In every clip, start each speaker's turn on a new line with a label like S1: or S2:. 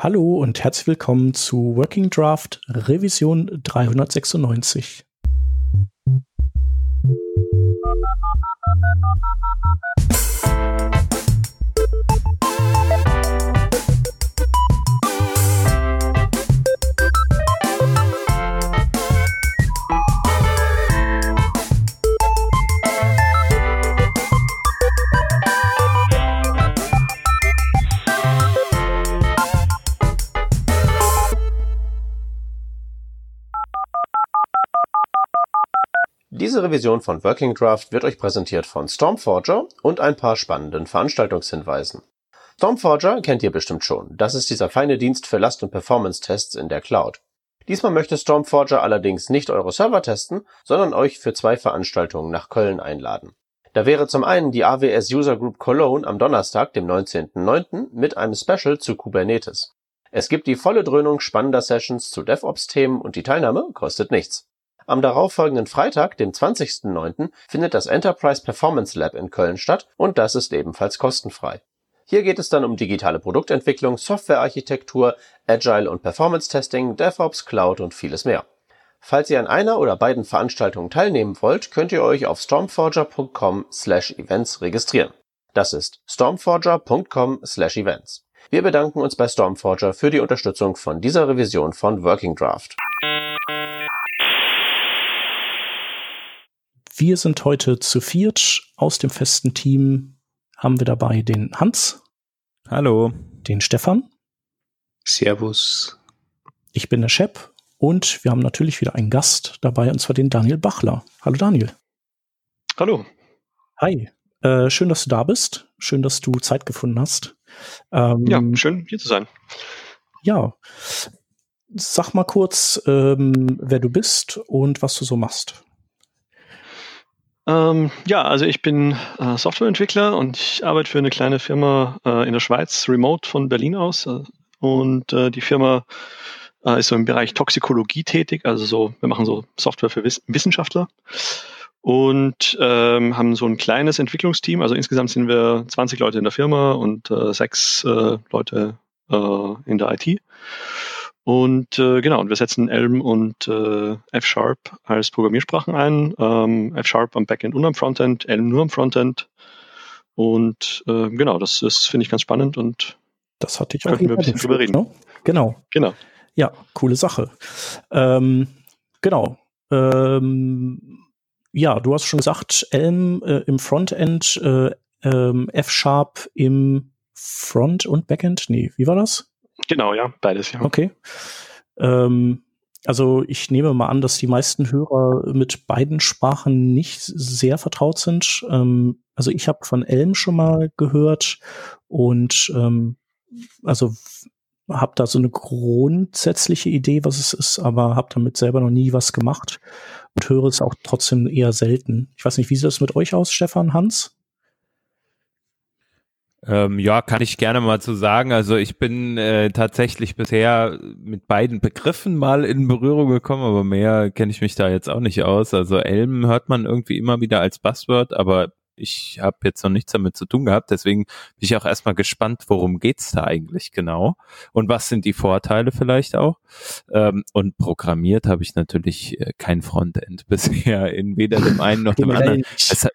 S1: Hallo und herzlich willkommen zu Working Draft Revision 396.
S2: Diese Revision von Working Draft wird euch präsentiert von Stormforger und ein paar spannenden Veranstaltungshinweisen. Stormforger kennt ihr bestimmt schon. Das ist dieser feine Dienst für Last- und Performance-Tests in der Cloud. Diesmal möchte Stormforger allerdings nicht eure Server testen, sondern euch für zwei Veranstaltungen nach Köln einladen. Da wäre zum einen die AWS User Group Cologne am Donnerstag, dem 19.09. mit einem Special zu Kubernetes. Es gibt die volle Dröhnung spannender Sessions zu DevOps-Themen und die Teilnahme kostet nichts. Am darauffolgenden Freitag, dem 20.09., findet das Enterprise Performance Lab in Köln statt und das ist ebenfalls kostenfrei. Hier geht es dann um digitale Produktentwicklung, Softwarearchitektur, Agile und Performance Testing, DevOps, Cloud und vieles mehr. Falls ihr an einer oder beiden Veranstaltungen teilnehmen wollt, könnt ihr euch auf stormforger.com/events registrieren. Das ist stormforger.com/events. Wir bedanken uns bei Stormforger für die Unterstützung von dieser Revision von Working Draft.
S1: Wir sind heute zu viert. Aus dem festen Team haben wir dabei den Hans.
S3: Hallo.
S1: Den Stefan.
S4: Servus.
S1: Ich bin der Shep und wir haben natürlich wieder einen Gast dabei, und zwar den Daniel Bachler. Hallo Daniel.
S4: Hallo.
S1: Hi. Äh, schön, dass du da bist. Schön, dass du Zeit gefunden hast.
S4: Ähm, ja, schön hier zu sein.
S1: Ja. Sag mal kurz, ähm, wer du bist und was du so machst.
S4: Ähm, ja, also ich bin äh, Softwareentwickler und ich arbeite für eine kleine Firma äh, in der Schweiz, remote von Berlin aus. Äh, und die Firma äh, ist so im Bereich Toxikologie tätig, also so, wir machen so Software für Wiss Wissenschaftler und ähm, haben so ein kleines Entwicklungsteam. Also insgesamt sind wir 20 Leute in der Firma und äh, sechs äh, Leute in der IT. Und äh, genau, und wir setzen Elm und äh, F-Sharp als Programmiersprachen ein. Ähm, F-Sharp am Backend und am Frontend, Elm nur am Frontend. Und äh, genau, das ist, finde ich, ganz spannend und
S1: das hatte ich auch.
S4: Könnten wir ein bisschen drüber reden. Ne?
S1: Genau.
S4: Genau.
S1: Ja, coole Sache. Ähm, genau. Ähm, ja, du hast schon gesagt, Elm äh, im Frontend, äh, ähm, F-Sharp im Front und Backend. Nee, wie war das?
S4: Genau, ja, beides, ja.
S1: Okay. Ähm, also ich nehme mal an, dass die meisten Hörer mit beiden Sprachen nicht sehr vertraut sind. Ähm, also ich habe von Elm schon mal gehört und ähm, also habe da so eine grundsätzliche Idee, was es ist, aber habe damit selber noch nie was gemacht und höre es auch trotzdem eher selten. Ich weiß nicht, wie sieht das mit euch aus, Stefan, Hans?
S3: Ähm, ja, kann ich gerne mal zu sagen. Also ich bin äh, tatsächlich bisher mit beiden Begriffen mal in Berührung gekommen, aber mehr kenne ich mich da jetzt auch nicht aus. Also Elm hört man irgendwie immer wieder als Buzzword, aber ich habe jetzt noch nichts damit zu tun gehabt. Deswegen bin ich auch erstmal gespannt, worum geht's da eigentlich genau und was sind die Vorteile vielleicht auch. Ähm, und programmiert habe ich natürlich äh, kein Frontend bisher in weder dem einen noch dem anderen. Es,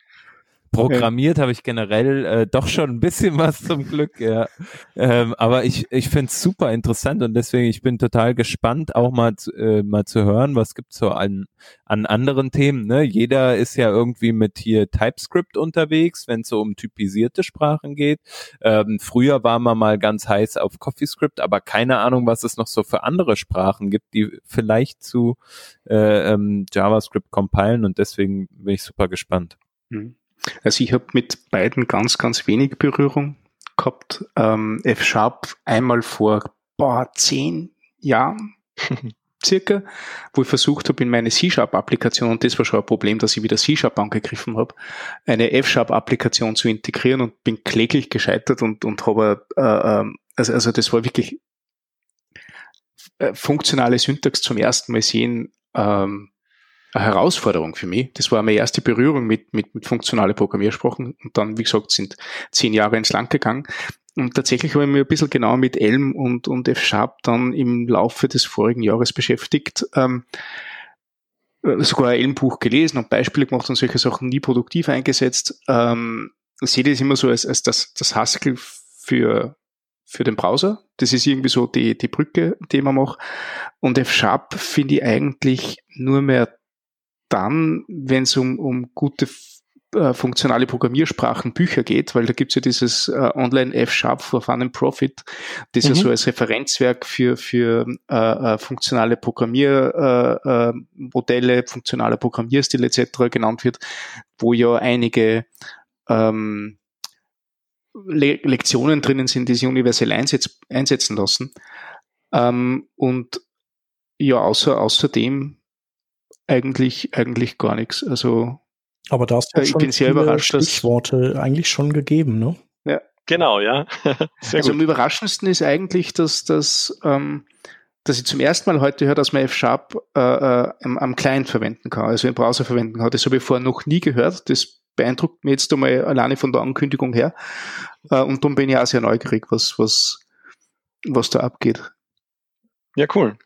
S3: Programmiert habe ich generell äh, doch schon ein bisschen was zum Glück, ja. Ähm, aber ich, ich finde es super interessant und deswegen, ich bin total gespannt, auch mal, zu, äh, mal zu hören, was gibt's so an, an anderen Themen. Ne? Jeder ist ja irgendwie mit hier TypeScript unterwegs, wenn es so um typisierte Sprachen geht. Ähm, früher war man mal ganz heiß auf CoffeeScript, aber keine Ahnung, was es noch so für andere Sprachen gibt, die vielleicht zu äh, ähm, JavaScript compilen und deswegen bin ich super gespannt.
S4: Mhm. Also ich habe mit beiden ganz, ganz wenig Berührung gehabt. Ähm, F-Sharp einmal vor boah, zehn Jahren circa, wo ich versucht habe, in meine C-Sharp-Applikation, und das war schon ein Problem, dass ich wieder C-Sharp angegriffen habe, eine F-Sharp-Applikation zu integrieren und bin kläglich gescheitert und, und habe, äh, ähm, also, also das war wirklich äh, funktionale Syntax zum ersten Mal sehen, ähm, eine Herausforderung für mich. Das war meine erste Berührung mit, mit, mit funktionale Programmiersprachen und dann, wie gesagt, sind zehn Jahre ins Land gegangen.
S5: und tatsächlich habe ich mich ein bisschen genauer mit Elm und, und F-Sharp dann im Laufe des vorigen Jahres beschäftigt. Ähm, sogar ein Elm-Buch gelesen und Beispiele gemacht und solche Sachen nie produktiv eingesetzt. Ähm, ich sehe das immer so als, als das, das Haskell für, für den Browser. Das ist irgendwie so die, die Brücke, die man macht. Und F-Sharp finde ich eigentlich nur mehr dann, wenn es um, um gute äh, funktionale Programmiersprachen Bücher geht, weil da gibt's ja dieses äh, Online F-Sharp for Fun and Profit, das mhm. ja so als Referenzwerk für, für äh, äh funktionale Programmiermodelle, äh, funktionaler Programmierstil etc. genannt wird, wo ja einige ähm, Le Lektionen drinnen sind, die sich universell einsetz einsetzen lassen. Ähm, und ja, außer, außerdem eigentlich, eigentlich gar nichts. Also
S1: aber da hast du
S5: ja,
S1: schon
S5: bin sehr überrascht,
S1: Stichworte eigentlich schon gegeben, ne?
S4: Ja. Genau, ja.
S5: Sehr also gut. am überraschendsten ist eigentlich, dass, dass, ähm, dass ich zum ersten Mal heute höre, dass man F-Sharp äh, äh, am, am Client verwenden kann, also im Browser verwenden kann. Das habe ich vorher noch nie gehört. Das beeindruckt mich jetzt einmal alleine von der Ankündigung her. Äh, und darum bin ich auch sehr neugierig, was, was, was da abgeht.
S4: Ja, cool.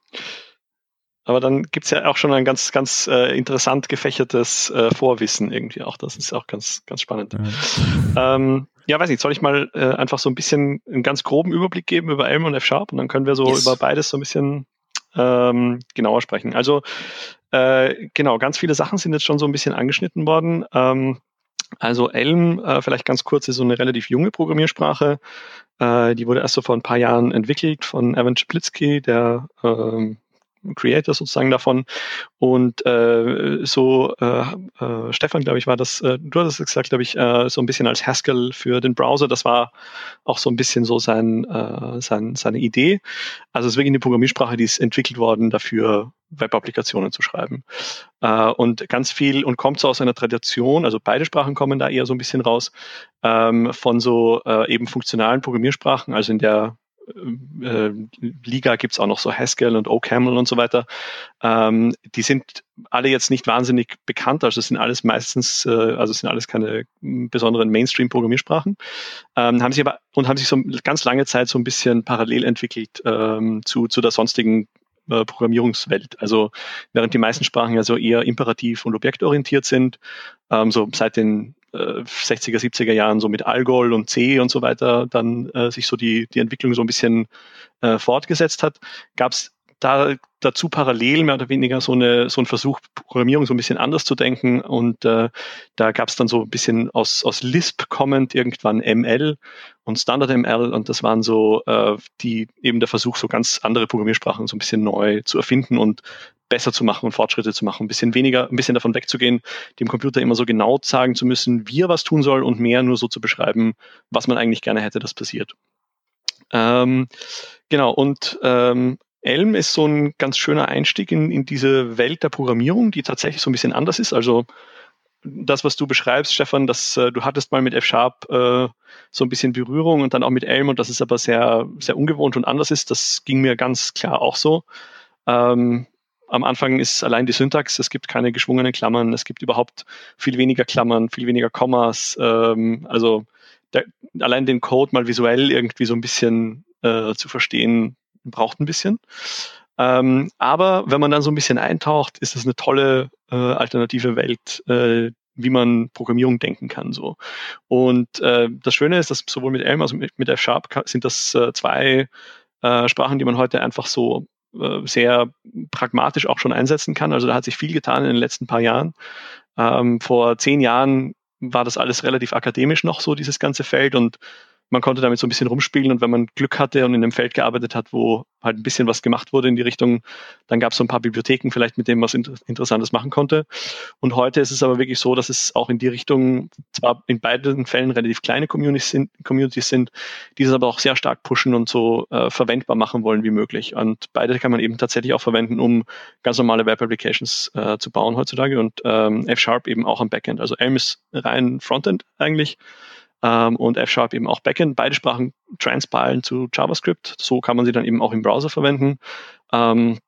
S4: Aber dann gibt's ja auch schon ein ganz, ganz äh, interessant gefächertes äh, Vorwissen irgendwie auch. Das ist auch ganz, ganz spannend. Ja, ähm, ja weiß nicht, soll ich mal äh, einfach so ein bisschen einen ganz groben Überblick geben über Elm und F-Sharp und dann können wir so yes. über beides so ein bisschen ähm, genauer sprechen. Also äh, genau, ganz viele Sachen sind jetzt schon so ein bisschen angeschnitten worden. Ähm, also Elm, äh, vielleicht ganz kurz, ist so eine relativ junge Programmiersprache. Äh, die wurde erst so vor ein paar Jahren entwickelt von Evan Chaplitzky, der ähm, Creator sozusagen davon. Und äh, so, äh, äh, Stefan, glaube ich, war das, äh, du hast es gesagt, glaube ich, äh, so ein bisschen als Haskell für den Browser. Das war auch so ein bisschen so sein, äh, sein, seine Idee. Also es ist wirklich eine Programmiersprache, die ist entwickelt worden dafür, Web-Applikationen zu schreiben. Äh, und ganz viel und kommt so aus einer Tradition, also beide Sprachen kommen da eher so ein bisschen raus, ähm, von so äh, eben funktionalen Programmiersprachen, also in der äh, Liga gibt's auch noch so Haskell und OCaml und so weiter. Ähm, die sind alle jetzt nicht wahnsinnig bekannt, also es sind alles meistens, äh, also es sind alles keine besonderen Mainstream-Programmiersprachen, ähm, haben sich aber und haben sich so ganz lange Zeit so ein bisschen parallel entwickelt ähm, zu, zu der sonstigen äh, Programmierungswelt. Also während die meisten Sprachen ja so eher imperativ und objektorientiert sind, ähm, so seit den 60er, äh, 70er Jahren so mit Algol und C und so weiter dann äh, sich so die, die Entwicklung so ein bisschen äh, fortgesetzt hat, gab es da dazu parallel mehr oder weniger so, eine, so ein Versuch, Programmierung so ein bisschen anders zu denken. Und äh, da gab es dann so ein bisschen aus, aus Lisp kommend irgendwann ML und Standard ML und das waren so äh, die eben der Versuch, so ganz andere Programmiersprachen so ein bisschen neu zu erfinden und besser zu machen und Fortschritte zu machen, ein bisschen weniger, ein bisschen davon wegzugehen, dem Computer immer so genau sagen zu müssen, wie er was tun soll und mehr nur so zu beschreiben, was man eigentlich gerne hätte, das passiert. Ähm, genau, und ähm, Elm ist so ein ganz schöner Einstieg in, in diese Welt der Programmierung, die tatsächlich so ein bisschen anders ist. Also das, was du beschreibst, Stefan, dass äh, du hattest mal mit F-Sharp äh, so ein bisschen Berührung und dann auch mit Elm und das ist aber sehr, sehr ungewohnt und anders ist, das ging mir ganz klar auch so. Ähm, am Anfang ist allein die Syntax, es gibt keine geschwungenen Klammern, es gibt überhaupt viel weniger Klammern, viel weniger Kommas. Ähm, also der, allein den Code mal visuell irgendwie so ein bisschen äh, zu verstehen, braucht ein bisschen. Ähm, aber wenn man dann so ein bisschen eintaucht, ist es eine tolle äh, alternative Welt, äh, wie man Programmierung denken kann. So. Und äh, das Schöne ist, dass sowohl mit Elm als auch mit, mit F-Sharp sind das äh, zwei äh, Sprachen, die man heute einfach so äh, sehr pragmatisch auch schon einsetzen kann. Also da hat sich viel getan in den letzten paar Jahren. Ähm, vor zehn Jahren war das alles relativ akademisch noch so, dieses ganze Feld. Und man konnte damit so ein bisschen rumspielen und wenn man Glück hatte und in einem Feld gearbeitet hat, wo halt ein bisschen was gemacht wurde in die Richtung, dann gab es so ein paar Bibliotheken vielleicht, mit denen man was Interessantes machen konnte. Und heute ist es aber wirklich so, dass es auch in die Richtung zwar in beiden Fällen relativ kleine Communities sind, Communities sind die es aber auch sehr stark pushen und so äh, verwendbar machen wollen wie möglich. Und beide kann man eben tatsächlich auch verwenden, um ganz normale Web-Applications äh, zu bauen heutzutage und ähm, F-Sharp eben auch am Backend. Also Elm ist rein Frontend eigentlich ähm, und F-Sharp eben auch Backend. Beide Sprachen transpilen zu JavaScript. So kann man sie dann eben auch im Browser verwenden. Ähm,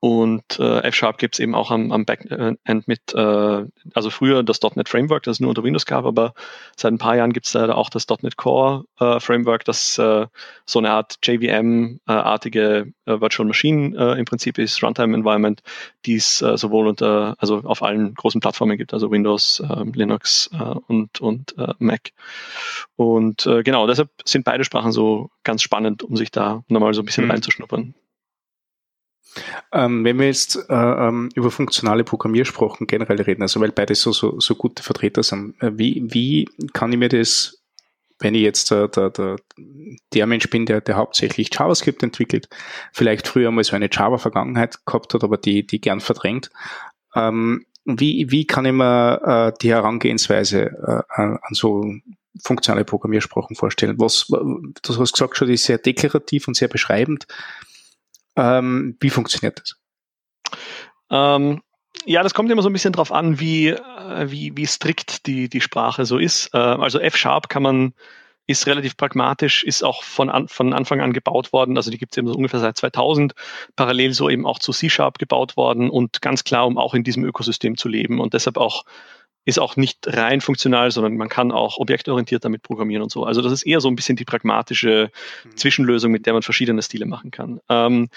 S4: und äh, F-Sharp gibt es eben auch am, am Backend mit, äh, also früher das .NET Framework, das es nur unter Windows gab, aber seit ein paar Jahren gibt es da auch das .NET Core äh, Framework, das äh, so eine Art JVM-artige äh, Virtual Machine äh, im Prinzip ist, Runtime Environment, die es äh, sowohl unter, also auf allen großen Plattformen gibt, also Windows, äh, Linux äh, und, und äh, Mac. Und äh, genau, deshalb sind beide Sprachen so ganz spannend, um sich da nochmal so ein bisschen mhm. reinzuschnuppern.
S5: Ähm, wenn wir jetzt äh, ähm, über funktionale Programmiersprachen generell reden, also weil beide so, so, so gute Vertreter sind, äh, wie, wie kann ich mir das, wenn ich jetzt äh, der, der, der Mensch bin, der, der hauptsächlich JavaScript entwickelt, vielleicht früher mal so eine Java-Vergangenheit gehabt hat, aber die, die gern verdrängt, ähm, wie, wie kann ich mir äh, die Herangehensweise äh, an so funktionale Programmiersprachen vorstellen? Was, du hast gesagt schon, die ist sehr deklarativ und sehr beschreibend. Ähm, wie funktioniert das?
S4: Ähm, ja, das kommt immer so ein bisschen drauf an, wie, äh, wie, wie strikt die, die Sprache so ist. Äh, also F-Sharp kann man, ist relativ pragmatisch, ist auch von, an, von Anfang an gebaut worden. Also die gibt es eben so ungefähr seit 2000. Parallel so eben auch zu C-Sharp gebaut worden und ganz klar, um auch in diesem Ökosystem zu leben und deshalb auch ist auch nicht rein funktional, sondern man kann auch objektorientiert damit programmieren und so. Also das ist eher so ein bisschen die pragmatische mhm. Zwischenlösung, mit der man verschiedene Stile machen kann. Ähm,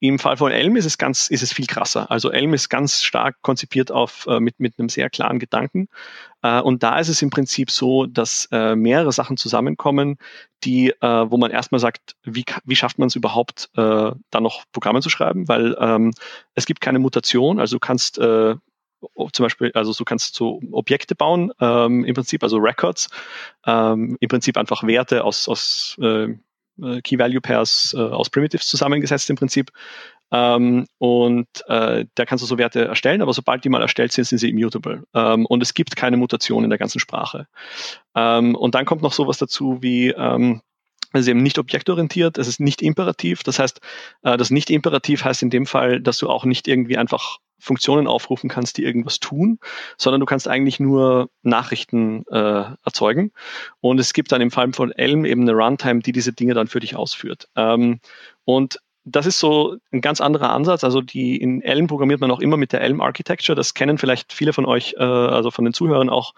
S4: Im Fall von Elm ist es ganz, ist es viel krasser. Also Elm ist ganz stark konzipiert auf äh, mit mit einem sehr klaren Gedanken. Äh, und da ist es im Prinzip so, dass äh, mehrere Sachen zusammenkommen, die, äh, wo man erstmal sagt, wie, wie schafft man es überhaupt, äh, da noch Programme zu schreiben, weil ähm, es gibt keine Mutation, also du kannst äh, zum Beispiel, also du kannst so Objekte bauen, ähm, im Prinzip, also Records, ähm, im Prinzip einfach Werte aus, aus äh, äh, Key Value Pairs äh, aus Primitives zusammengesetzt im Prinzip. Ähm, und äh, da kannst du so Werte erstellen, aber sobald die mal erstellt sind, sind sie immutable. Ähm, und es gibt keine Mutation in der ganzen Sprache. Ähm, und dann kommt noch sowas dazu wie ähm, es ist eben nicht objektorientiert, es ist nicht imperativ. Das heißt, äh, das nicht imperativ heißt in dem Fall, dass du auch nicht irgendwie einfach Funktionen aufrufen kannst, die irgendwas tun, sondern du kannst eigentlich nur Nachrichten äh, erzeugen. Und es gibt dann im Fall von Elm eben eine Runtime, die diese Dinge dann für dich ausführt. Ähm, und das ist so ein ganz anderer Ansatz. Also die in Elm programmiert man auch immer mit der Elm Architecture. Das kennen vielleicht viele von euch, äh, also von den Zuhörern auch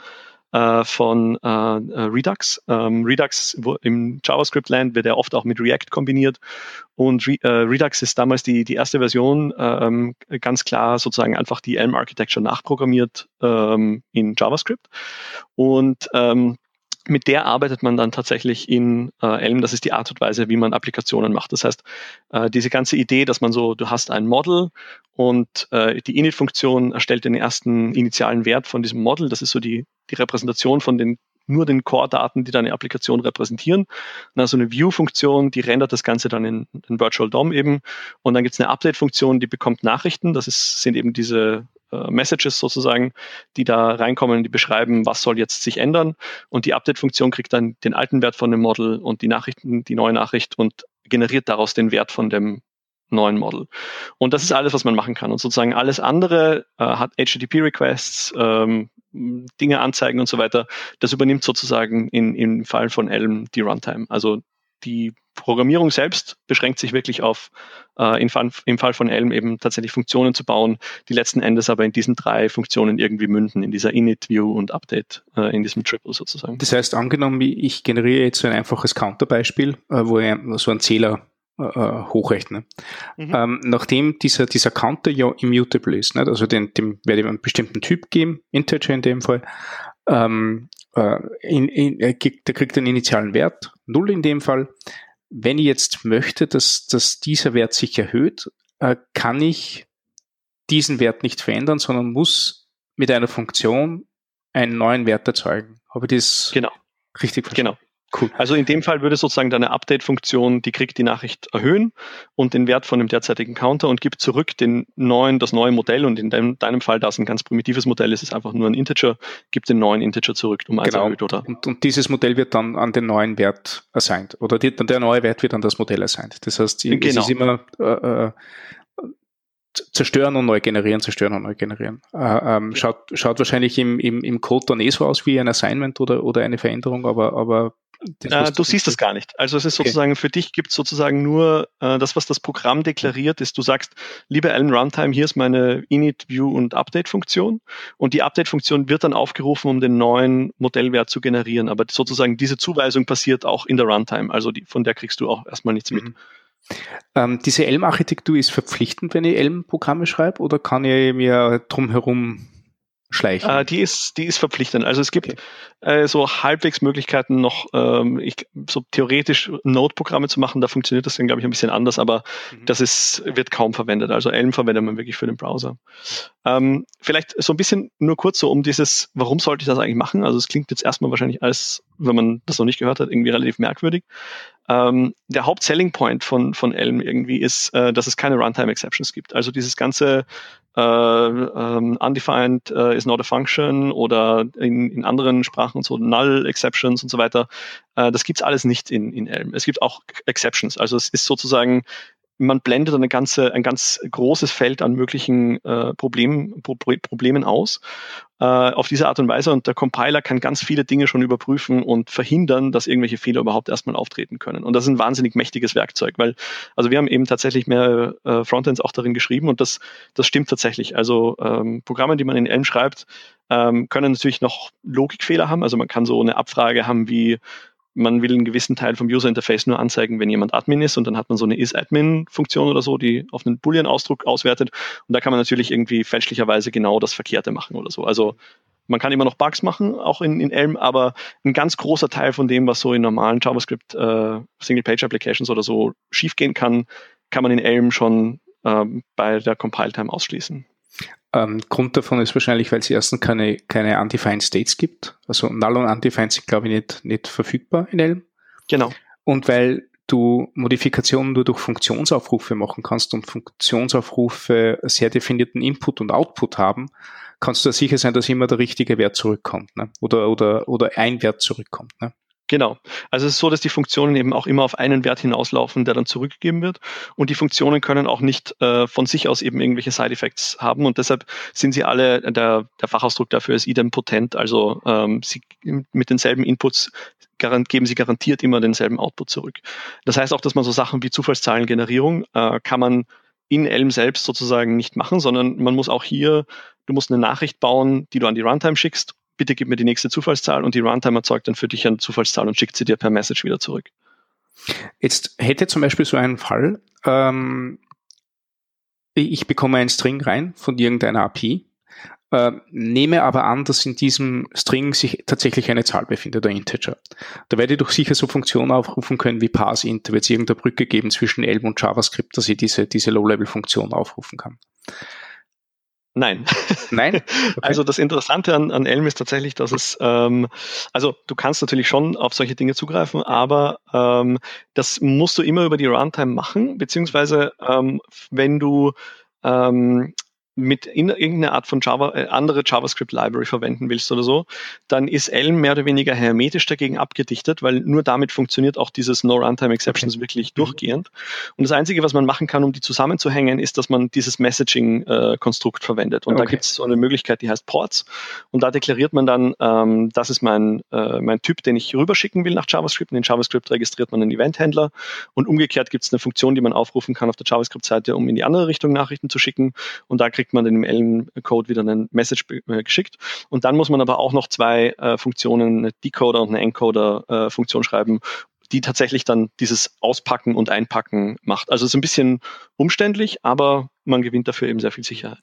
S4: äh, von äh, äh, Redux. Ähm, Redux im JavaScript-Land wird ja oft auch mit React kombiniert und Re, äh, Redux ist damals die, die erste Version, ähm, ganz klar sozusagen einfach die Elm-Architecture nachprogrammiert ähm, in JavaScript und ähm, mit der arbeitet man dann tatsächlich in äh, Elm. Das ist die Art und Weise, wie man Applikationen macht. Das heißt, äh, diese ganze Idee, dass man so, du hast ein Model und äh, die Init-Funktion erstellt den ersten initialen Wert von diesem Model. Das ist so die, die Repräsentation von den nur den Core-Daten, die deine Applikation repräsentieren. Dann du eine View-Funktion, die rendert das Ganze dann in, in Virtual DOM eben. Und dann gibt es eine Update-Funktion, die bekommt Nachrichten. Das ist, sind eben diese äh, Messages sozusagen, die da reinkommen, die beschreiben, was soll jetzt sich ändern. Und die Update-Funktion kriegt dann den alten Wert von dem Model und die Nachrichten, die neue Nachricht und generiert daraus den Wert von dem neuen Model. Und das ist alles, was man machen kann. Und sozusagen alles andere äh, hat HTTP-Requests, ähm, Dinge anzeigen und so weiter. Das übernimmt sozusagen in, im Fall von Elm die Runtime. Also die Programmierung selbst beschränkt sich wirklich auf, äh, im, Fall, im Fall von Elm eben tatsächlich Funktionen zu bauen, die letzten Endes aber in diesen drei Funktionen irgendwie münden, in dieser Init, View und Update, äh, in diesem Triple sozusagen.
S5: Das heißt, angenommen, ich generiere jetzt so ein einfaches Counterbeispiel, äh, wo so einen Zähler äh, hochrechne. Mhm. Ähm, nachdem dieser, dieser Counter ja immutable ist, nicht? also den, dem werde ich einen bestimmten Typ geben, Integer in dem Fall, ähm, äh, in, in, der kriegt einen initialen Wert, 0 in dem Fall. Wenn ich jetzt möchte, dass, dass dieser Wert sich erhöht, äh, kann ich diesen Wert nicht verändern, sondern muss mit einer Funktion einen neuen Wert erzeugen. Habe ich das
S4: genau.
S5: richtig
S4: verstanden? Genau. Cool. Also in dem Fall würde sozusagen deine Update-Funktion, die kriegt die Nachricht erhöhen und den Wert von dem derzeitigen Counter und gibt zurück den neuen, das neue Modell und in deinem, deinem Fall, da es ein ganz primitives Modell ist, ist einfach nur ein Integer, gibt den neuen Integer zurück
S5: um eins genau. erhöht, oder? Und, und, dieses Modell wird dann an den neuen Wert assigned oder die, der neue Wert wird an das Modell assigned. Das heißt, genau. es ist immer äh, äh, zerstören und neu generieren, zerstören und neu generieren. Äh, ähm, schaut, schaut wahrscheinlich im, im, im Code dann eh so aus wie ein Assignment oder, oder eine Veränderung, aber, aber
S4: äh, du siehst das gar nicht. Also es ist sozusagen, okay. für dich gibt es sozusagen nur äh, das, was das Programm deklariert, ist, du sagst, liebe Allen Runtime, hier ist meine Init, View und Update-Funktion. Und die Update-Funktion wird dann aufgerufen, um den neuen Modellwert zu generieren. Aber sozusagen diese Zuweisung passiert auch in der Runtime. Also die, von der kriegst du auch erstmal nichts mit. Mhm.
S5: Ähm, diese Elm-Architektur ist verpflichtend, wenn ich Elm-Programme schreibe, oder kann ich mir drumherum schleichen?
S4: Äh, die ist, die ist verpflichtend. Also es gibt okay. äh, so halbwegs Möglichkeiten noch, ähm, ich, so theoretisch Node-Programme zu machen. Da funktioniert das dann, glaube ich, ein bisschen anders, aber mhm. das ist, wird kaum verwendet. Also Elm verwendet man wirklich für den Browser. Ähm, vielleicht so ein bisschen nur kurz so um dieses, warum sollte ich das eigentlich machen? Also es klingt jetzt erstmal wahrscheinlich als, wenn man das noch nicht gehört hat, irgendwie relativ merkwürdig. Ähm, der Haupt-Selling Point von, von Elm irgendwie ist, äh, dass es keine Runtime-Exceptions gibt. Also dieses ganze äh, ähm, undefined äh, is not a function oder in, in anderen Sprachen so null exceptions und so weiter. Äh, das gibt's alles nicht in, in Elm. Es gibt auch Exceptions. Also es ist sozusagen man blendet eine ganze, ein ganz großes Feld an möglichen äh, Problemen, Pro Problemen aus äh, auf diese Art und Weise und der Compiler kann ganz viele Dinge schon überprüfen und verhindern, dass irgendwelche Fehler überhaupt erstmal auftreten können. Und das ist ein wahnsinnig mächtiges Werkzeug, weil also wir haben eben tatsächlich mehr äh, Frontends auch darin geschrieben und das, das stimmt tatsächlich. Also ähm, Programme, die man in Elm schreibt, ähm, können natürlich noch Logikfehler haben. Also man kann so eine Abfrage haben wie man will einen gewissen Teil vom User Interface nur anzeigen, wenn jemand Admin ist und dann hat man so eine is-Admin-Funktion oder so, die auf einen Boolean-Ausdruck auswertet und da kann man natürlich irgendwie fälschlicherweise genau das Verkehrte machen oder so. Also man kann immer noch Bugs machen, auch in, in Elm, aber ein ganz großer Teil von dem, was so in normalen JavaScript äh, Single-Page-Applications oder so schiefgehen kann, kann man in Elm schon äh, bei der Compile-Time ausschließen.
S5: Ähm, Grund davon ist wahrscheinlich, weil es erstens keine, keine Undefined States gibt. Also Null und Undefined sind, glaube ich, nicht, nicht verfügbar in Elm.
S4: Genau.
S5: Und weil du Modifikationen nur durch Funktionsaufrufe machen kannst und Funktionsaufrufe sehr definierten Input und Output haben, kannst du sicher sein, dass immer der richtige Wert zurückkommt ne? oder, oder, oder ein Wert zurückkommt. Ne?
S4: Genau. Also es ist so, dass die Funktionen eben auch immer auf einen Wert hinauslaufen, der dann zurückgegeben wird. Und die Funktionen können auch nicht äh, von sich aus eben irgendwelche Side-Effects haben. Und deshalb sind sie alle, der, der Fachausdruck dafür ist idempotent. Also ähm, sie mit denselben Inputs geben sie garantiert immer denselben Output zurück. Das heißt auch, dass man so Sachen wie Zufallszahlengenerierung äh, kann man in Elm selbst sozusagen nicht machen, sondern man muss auch hier, du musst eine Nachricht bauen, die du an die Runtime schickst bitte gib mir die nächste Zufallszahl und die Runtime erzeugt dann für dich eine Zufallszahl und schickt sie dir per Message wieder zurück.
S5: Jetzt hätte zum Beispiel so einen Fall, ähm, ich bekomme einen String rein von irgendeiner API, äh, nehme aber an, dass in diesem String sich tatsächlich eine Zahl befindet, ein Integer. Da werde ich doch sicher so Funktionen aufrufen können wie parseInt. Da wird es irgendeine Brücke geben zwischen Elm und JavaScript, dass ich diese, diese Low-Level-Funktion aufrufen kann.
S4: Nein.
S5: Nein?
S4: Okay. Also das Interessante an, an Elm ist tatsächlich, dass es, ähm, also du kannst natürlich schon auf solche Dinge zugreifen, aber ähm, das musst du immer über die Runtime machen, beziehungsweise ähm, wenn du ähm, mit in irgendeine Art von Java, äh, andere JavaScript-Library verwenden willst oder so, dann ist Elm mehr oder weniger hermetisch dagegen abgedichtet, weil nur damit funktioniert auch dieses No Runtime Exceptions okay. wirklich mhm. durchgehend. Und das Einzige, was man machen kann, um die zusammenzuhängen, ist, dass man dieses Messaging-Konstrukt äh, verwendet. Und okay. da gibt es so eine Möglichkeit, die heißt Ports. Und da deklariert man dann, ähm, das ist mein, äh, mein Typ, den ich rüberschicken will nach JavaScript. Und in JavaScript registriert man einen Event-Händler. Und umgekehrt gibt es eine Funktion, die man aufrufen kann auf der JavaScript-Seite, um in die andere Richtung Nachrichten zu schicken. Und da kriegt kriegt man in dem Elm-Code wieder einen Message äh, geschickt. Und dann muss man aber auch noch zwei äh, Funktionen, eine Decoder und eine Encoder-Funktion äh, schreiben, die tatsächlich dann dieses Auspacken und Einpacken macht. Also es ist ein bisschen umständlich, aber man gewinnt dafür eben sehr viel Sicherheit.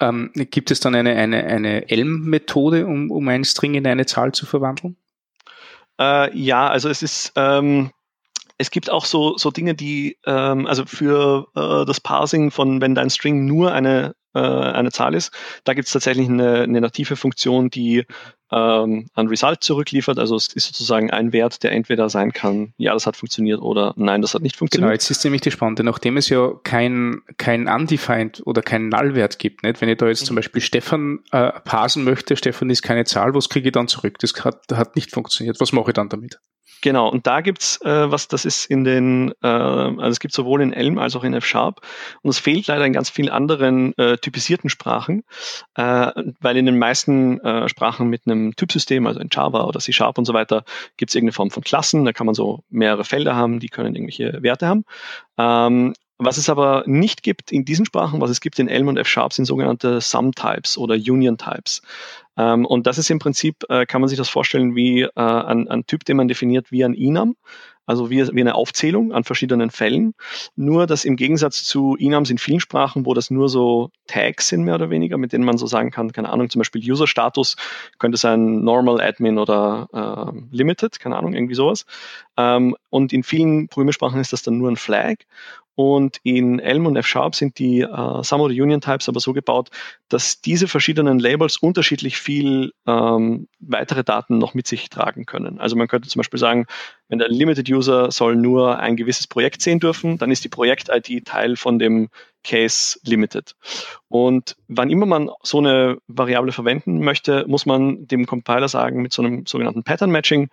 S5: Ähm, gibt es dann eine, eine, eine Elm-Methode, um, um einen String in eine Zahl zu verwandeln?
S4: Äh, ja, also es ist, ähm, es gibt auch so, so Dinge, die, ähm, also für äh, das Parsing von, wenn dein String nur eine äh, eine Zahl ist. Da gibt es tatsächlich eine, eine native Funktion, die ähm, ein Result zurückliefert. Also es ist sozusagen ein Wert, der entweder sein kann, ja, das hat funktioniert oder nein, das hat nicht funktioniert.
S5: Genau, jetzt ist nämlich die Spannende, nachdem es ja kein, kein Undefined oder keinen Nullwert gibt, nicht? wenn ich da jetzt mhm. zum Beispiel Stefan äh, parsen möchte, Stefan ist keine Zahl, was kriege ich dann zurück? Das hat, hat nicht funktioniert. Was mache ich dann damit?
S4: Genau, und da gibt's äh, was, das ist in den, äh, also es gibt sowohl in Elm als auch in F-Sharp und es fehlt leider in ganz vielen anderen äh, typisierten Sprachen, äh, weil in den meisten äh, Sprachen mit einem Typsystem, also in Java oder C-Sharp und so weiter, gibt's irgendeine Form von Klassen, da kann man so mehrere Felder haben, die können irgendwelche Werte haben. Ähm, was es aber nicht gibt in diesen Sprachen, was es gibt in Elm und F-Sharp, sind sogenannte Sum-Types oder Union-Types. Ähm, und das ist im Prinzip, äh, kann man sich das vorstellen wie äh, ein, ein Typ, den man definiert wie ein Enum also wie, wie eine Aufzählung an verschiedenen Fällen. Nur, dass im Gegensatz zu Enums in vielen Sprachen, wo das nur so Tags sind, mehr oder weniger, mit denen man so sagen kann, keine Ahnung, zum Beispiel User-Status könnte sein Normal, Admin oder äh, Limited, keine Ahnung, irgendwie sowas. Ähm, und in vielen Programmiersprachen ist das dann nur ein Flag. Und in Elm und F-Sharp sind die äh, Sum oder Union Types aber so gebaut, dass diese verschiedenen Labels unterschiedlich viel ähm, weitere Daten noch mit sich tragen können. Also man könnte zum Beispiel sagen, wenn der Limited User soll nur ein gewisses Projekt sehen dürfen, dann ist die Projekt-ID Teil von dem Case Limited. Und wann immer man so eine Variable verwenden möchte, muss man dem Compiler sagen, mit so einem sogenannten Pattern Matching,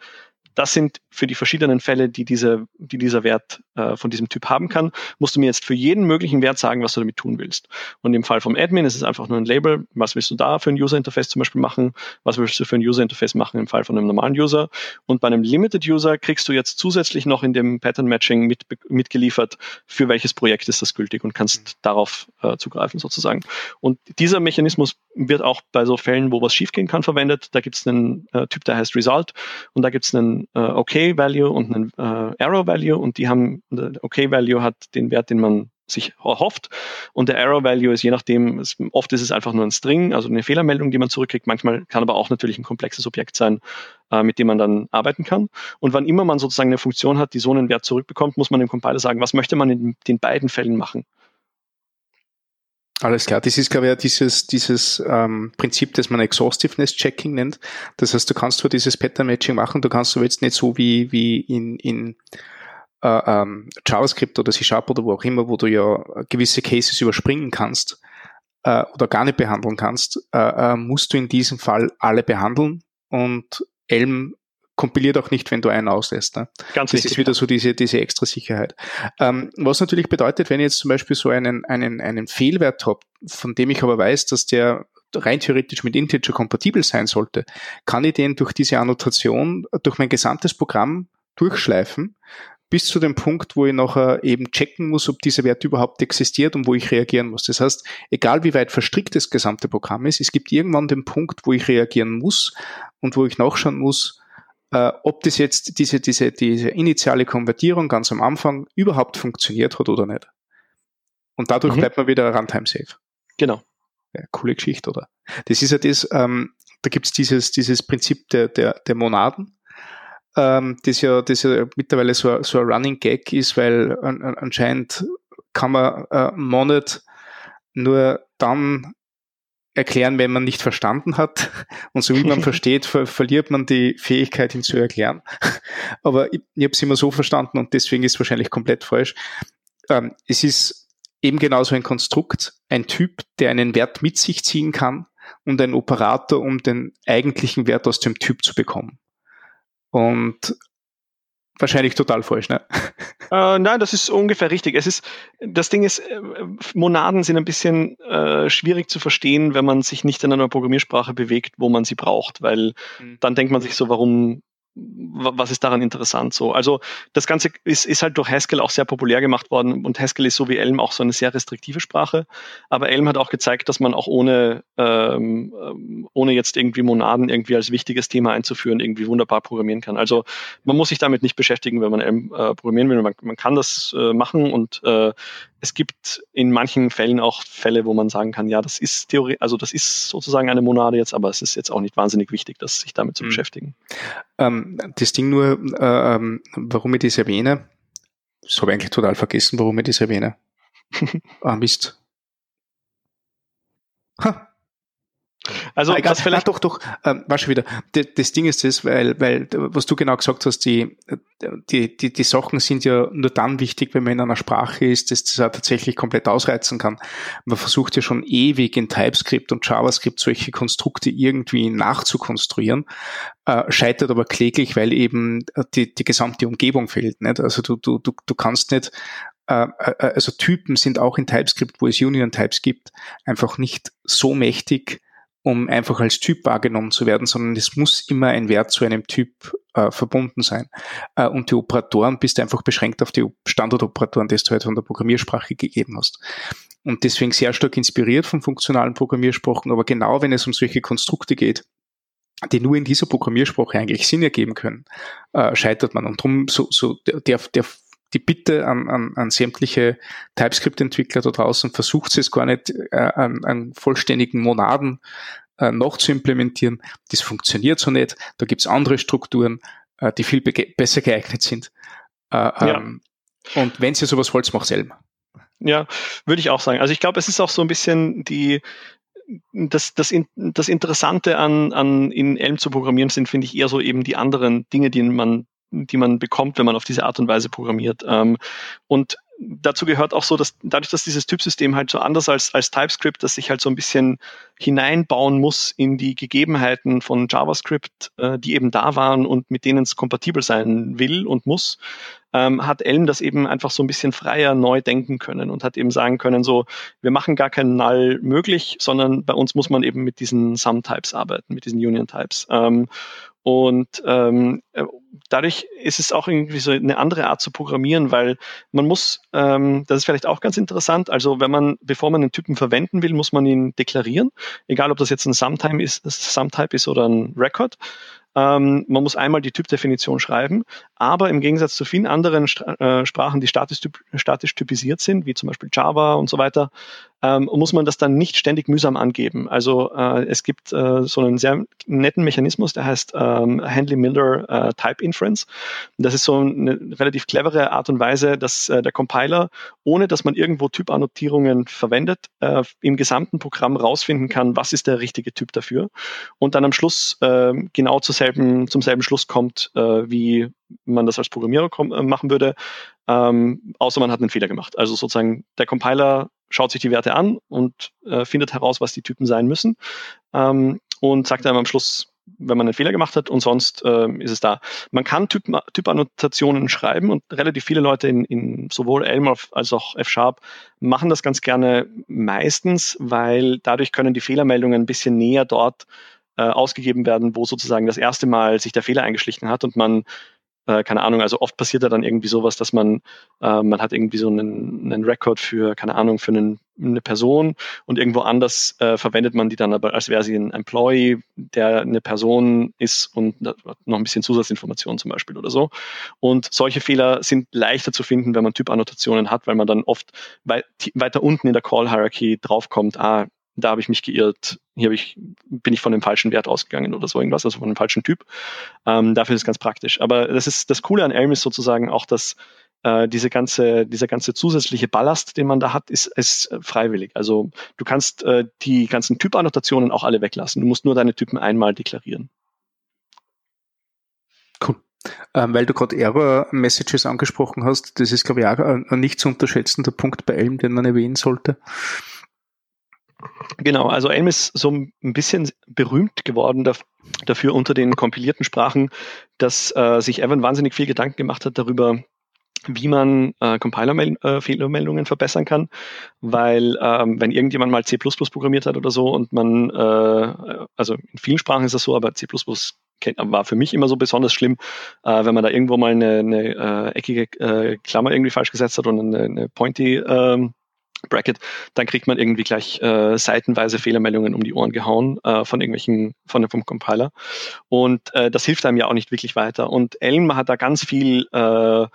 S4: das sind für die verschiedenen Fälle, die, diese, die dieser Wert äh, von diesem Typ haben kann, musst du mir jetzt für jeden möglichen Wert sagen, was du damit tun willst. Und im Fall vom Admin ist es einfach nur ein Label. Was willst du da für ein User Interface zum Beispiel machen? Was willst du für ein User Interface machen im Fall von einem normalen User? Und bei einem Limited User kriegst du jetzt zusätzlich noch in dem Pattern Matching mit, mitgeliefert, für welches Projekt ist das gültig und kannst mhm. darauf äh, zugreifen sozusagen. Und dieser Mechanismus wird auch bei so Fällen, wo was schiefgehen kann, verwendet. Da gibt es einen äh, Typ, der heißt Result und da gibt es einen äh, OK-Value und einen äh, Error-Value und die haben, der OK-Value hat den Wert, den man sich erhofft und der Error-Value ist je nachdem, es, oft ist es einfach nur ein String, also eine Fehlermeldung, die man zurückkriegt, manchmal kann aber auch natürlich ein komplexes Objekt sein, äh, mit dem man dann arbeiten kann. Und wann immer man sozusagen eine Funktion hat, die so einen Wert zurückbekommt, muss man dem Compiler sagen, was möchte man in den beiden Fällen machen.
S5: Alles klar, das ist, glaube ich, dieses, dieses ähm, Prinzip, das man Exhaustiveness-Checking nennt. Das heißt, du kannst zwar dieses Pattern-Matching machen, du kannst aber jetzt nicht so wie, wie in, in äh, ähm, JavaScript oder C-Sharp oder wo auch immer, wo du ja gewisse Cases überspringen kannst äh, oder gar nicht behandeln kannst, äh, äh, musst du in diesem Fall alle behandeln und Elm kompiliert auch nicht, wenn du einen auslässt. Ne? Ganz das wichtig, ist wieder so diese, diese extra Sicherheit. Ähm, was natürlich bedeutet, wenn ich jetzt zum Beispiel so einen, einen, einen Fehlwert habe, von dem ich aber weiß, dass der rein theoretisch mit Integer kompatibel sein sollte, kann ich den durch diese Annotation, durch mein gesamtes Programm durchschleifen, bis zu dem Punkt, wo ich nachher eben checken muss, ob dieser Wert überhaupt existiert und wo ich reagieren muss. Das heißt, egal wie weit verstrickt das gesamte Programm ist, es gibt irgendwann den Punkt, wo ich reagieren muss und wo ich nachschauen muss, äh, ob das jetzt diese, diese, diese initiale Konvertierung ganz am Anfang überhaupt funktioniert hat oder nicht. Und dadurch mhm. bleibt man wieder Runtime safe.
S4: Genau.
S5: Ja, coole Geschichte, oder? Das ist ja das, ähm, da gibt's dieses, dieses Prinzip der, der, der Monaden, ähm, das, ja, das ja mittlerweile so, so ein Running Gag ist, weil an, an, anscheinend kann man äh, Monat nur dann erklären, wenn man nicht verstanden hat. Und so wie man versteht, ver verliert man die Fähigkeit, ihn zu erklären. Aber ich, ich habe es immer so verstanden und deswegen ist es wahrscheinlich komplett falsch. Ähm, es ist eben genauso ein Konstrukt, ein Typ, der einen Wert mit sich ziehen kann und ein Operator, um den eigentlichen Wert aus dem Typ zu bekommen. Und wahrscheinlich total falsch, ne?
S4: Äh, nein, das ist ungefähr richtig. Es ist, das Ding ist, äh, Monaden sind ein bisschen äh, schwierig zu verstehen, wenn man sich nicht in einer Programmiersprache bewegt, wo man sie braucht, weil mhm. dann denkt man sich so, warum was ist daran interessant so? Also das Ganze ist, ist halt durch Haskell auch sehr populär gemacht worden und Haskell ist so wie Elm auch so eine sehr restriktive Sprache. Aber Elm hat auch gezeigt, dass man auch ohne, ähm, ähm, ohne jetzt irgendwie Monaden irgendwie als wichtiges Thema einzuführen, irgendwie wunderbar programmieren kann. Also man muss sich damit nicht beschäftigen, wenn man Elm äh, programmieren will. Man, man kann das äh, machen und äh, es gibt in manchen Fällen auch Fälle, wo man sagen kann, ja, das ist Theorie, also das ist sozusagen eine Monade jetzt, aber es ist jetzt auch nicht wahnsinnig wichtig, das sich damit zu mhm. beschäftigen.
S5: Ähm, das Ding nur, äh, ähm, warum ich das erwähne, das habe ich eigentlich total vergessen, warum ich das erwähne. ah, Mist.
S4: Ha.
S5: Also egal, was vielleicht doch, doch, ähm, war schon wieder. Das, das Ding ist das, weil, weil, was du genau gesagt hast, die, die, die, die Sachen sind ja nur dann wichtig, wenn man in einer Sprache ist, dass das auch tatsächlich komplett ausreizen kann. Man versucht ja schon ewig in TypeScript und JavaScript solche Konstrukte irgendwie nachzukonstruieren, äh, scheitert aber kläglich, weil eben die, die gesamte Umgebung fehlt. Nicht? Also du, du, du, du kannst nicht äh, äh, also Typen sind auch in TypeScript, wo es Union Types gibt, einfach nicht so mächtig, um einfach als Typ wahrgenommen zu werden, sondern es muss immer ein Wert zu einem Typ äh, verbunden sein. Äh, und die Operatoren bist einfach beschränkt auf die Standardoperatoren, die du halt von der Programmiersprache gegeben hast. Und deswegen sehr stark inspiriert von funktionalen Programmiersprachen, aber genau wenn es um solche Konstrukte geht, die nur in dieser Programmiersprache eigentlich Sinn ergeben können, äh, scheitert man. Und darum so, so der, der die Bitte an, an, an sämtliche TypeScript-Entwickler da draußen, versucht es gar nicht äh, an, an vollständigen Monaden äh, noch zu implementieren. Das funktioniert so nicht. Da gibt's andere Strukturen, äh, die viel besser geeignet sind. Äh, ja. ähm, und wenn ihr sowas wollt, macht selber.
S4: Ja, würde ich auch sagen. Also ich glaube, es ist auch so ein bisschen die, das, das, das Interessante an, an in Elm zu programmieren sind, finde ich eher so eben die anderen Dinge, die man die man bekommt, wenn man auf diese Art und Weise programmiert. Ähm, und dazu gehört auch so, dass dadurch, dass dieses Typsystem halt so anders als, als TypeScript, dass sich halt so ein bisschen hineinbauen muss in die Gegebenheiten von JavaScript, äh, die eben da waren und mit denen es kompatibel sein will und muss, ähm, hat Elm das eben einfach so ein bisschen freier neu denken können und hat eben sagen können, so, wir machen gar keinen Null möglich, sondern bei uns muss man eben mit diesen Sum-Types arbeiten, mit diesen Union-Types. Ähm, und ähm, äh, dadurch ist es auch irgendwie so eine andere Art zu programmieren, weil man muss, ähm, das ist vielleicht auch ganz interessant, also wenn man, bevor man einen Typen verwenden will, muss man ihn deklarieren, egal ob das jetzt ein Sumtype ist, Sumtype ist oder ein Record. Ähm, man muss einmal die Typdefinition schreiben, aber im Gegensatz zu vielen anderen äh, Sprachen, die statisch, statisch typisiert sind, wie zum Beispiel Java und so weiter, ähm, muss man das dann nicht ständig mühsam angeben. Also äh, es gibt äh, so einen sehr netten Mechanismus, der heißt ähm, Handley-Miller äh, Type Inference. Das ist so eine relativ clevere Art und Weise, dass äh, der Compiler, ohne dass man irgendwo Typannotierungen verwendet, äh, im gesamten Programm rausfinden kann, was ist der richtige Typ dafür und dann am Schluss äh, genau zur selben, zum selben Schluss kommt, äh, wie man das als Programmierer machen würde, ähm, außer man hat einen Fehler gemacht. Also sozusagen der Compiler schaut sich die Werte an und äh, findet heraus, was die Typen sein müssen ähm, und sagt dann am Schluss, wenn man einen Fehler gemacht hat und sonst äh, ist es da. Man kann Typ, Typannotationen schreiben und relativ viele Leute in, in sowohl Elm als auch F-Sharp machen das ganz gerne meistens, weil dadurch können die Fehlermeldungen ein bisschen näher dort äh, ausgegeben werden, wo sozusagen das erste Mal sich der Fehler eingeschlichen hat und man äh, keine Ahnung, also oft passiert ja dann irgendwie sowas, dass man, äh, man hat irgendwie so einen, einen Rekord für, keine Ahnung, für einen, eine Person und irgendwo anders äh, verwendet man die dann aber, als wäre sie ein Employee, der eine Person ist und noch ein bisschen Zusatzinformationen zum Beispiel oder so. Und solche Fehler sind leichter zu finden, wenn man Typannotationen hat, weil man dann oft weit, weiter unten in der Call-Hierarchy draufkommt, ah, da habe ich mich geirrt, hier ich, bin ich von dem falschen Wert ausgegangen oder so irgendwas, also von dem falschen Typ. Ähm, dafür ist es ganz praktisch. Aber das ist das Coole an Elm ist sozusagen auch, dass äh, diese ganze, dieser ganze zusätzliche Ballast, den man da hat, ist, ist freiwillig. Also du kannst äh, die ganzen Typannotationen auch alle weglassen. Du musst nur deine Typen einmal deklarieren.
S5: Cool. Ähm, weil du gerade Error-Messages angesprochen hast, das ist, glaube ich, auch ein, ein nicht zu unterschätzender Punkt bei Elm, den man erwähnen sollte.
S4: Genau, also Elm ist so ein bisschen berühmt geworden dafür unter den kompilierten Sprachen, dass äh, sich Evan wahnsinnig viel Gedanken gemacht hat darüber, wie man äh, Compiler-Fehlermeldungen äh, verbessern kann, weil ähm, wenn irgendjemand mal C++ programmiert hat oder so und man, äh, also in vielen Sprachen ist das so, aber C++ war für mich immer so besonders schlimm, äh, wenn man da irgendwo mal eine, eine äh, eckige äh, Klammer irgendwie falsch gesetzt hat und eine, eine Pointy ähm, Bracket, dann kriegt man irgendwie gleich äh, seitenweise Fehlermeldungen um die Ohren gehauen äh, von irgendwelchen, von vom Compiler. Und äh, das hilft einem ja auch nicht wirklich weiter. Und Elm hat da ganz viel äh,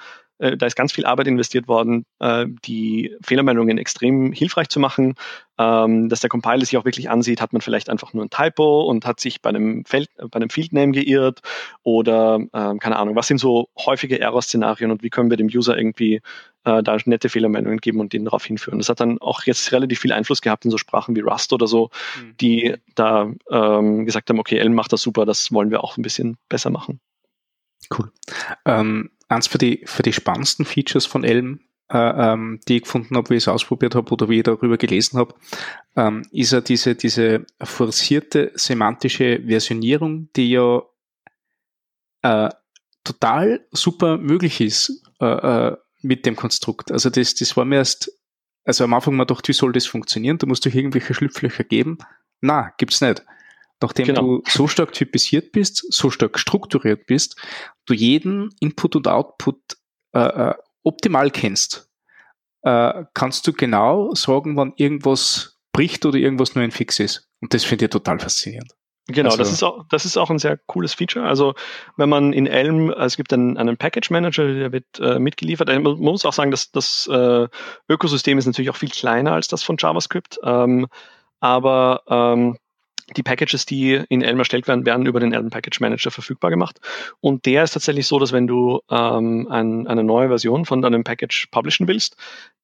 S4: äh, da ist ganz viel Arbeit investiert worden, äh, die Fehlermeldungen extrem hilfreich zu machen, ähm, dass der Compiler sich auch wirklich ansieht, hat man vielleicht einfach nur ein Typo und hat sich bei einem, Feld, äh, bei einem Fieldname geirrt oder ähm, keine Ahnung, was sind so häufige Error-Szenarien und wie können wir dem User irgendwie äh, da nette Fehlermeldungen geben und den darauf hinführen. Das hat dann auch jetzt relativ viel Einfluss gehabt in so Sprachen wie Rust oder so, mhm. die da ähm, gesagt haben, okay, Elm macht das super, das wollen wir auch ein bisschen besser machen.
S5: Cool. Ähm, eins für die, für die spannendsten Features von Elm, äh, ähm, die ich gefunden habe, wie ich es ausprobiert habe oder wie ich darüber gelesen habe, ähm, ist ja diese, diese forcierte semantische Versionierung, die ja äh, total super möglich ist äh, äh, mit dem Konstrukt. Also das, das war mir erst, also am Anfang mal gedacht, wie soll das funktionieren? Du musst doch irgendwelche Schlupflöcher geben. Na, gibt's nicht. Nachdem genau. du so stark typisiert bist, so stark strukturiert bist, du jeden Input und Output äh, äh, optimal kennst, äh, kannst du genau sagen, wann irgendwas bricht oder irgendwas nur ein Fix ist. Und das finde ich total faszinierend.
S4: Genau, also, das, ist auch, das ist auch ein sehr cooles Feature. Also wenn man in Elm, es gibt einen, einen Package Manager, der wird äh, mitgeliefert. Man muss auch sagen, dass das äh, Ökosystem ist natürlich auch viel kleiner als das von JavaScript. Ähm, aber ähm, die Packages, die in Elm erstellt werden, werden über den Elm Package Manager verfügbar gemacht. Und der ist tatsächlich so, dass wenn du ähm, ein, eine neue Version von deinem Package publishen willst,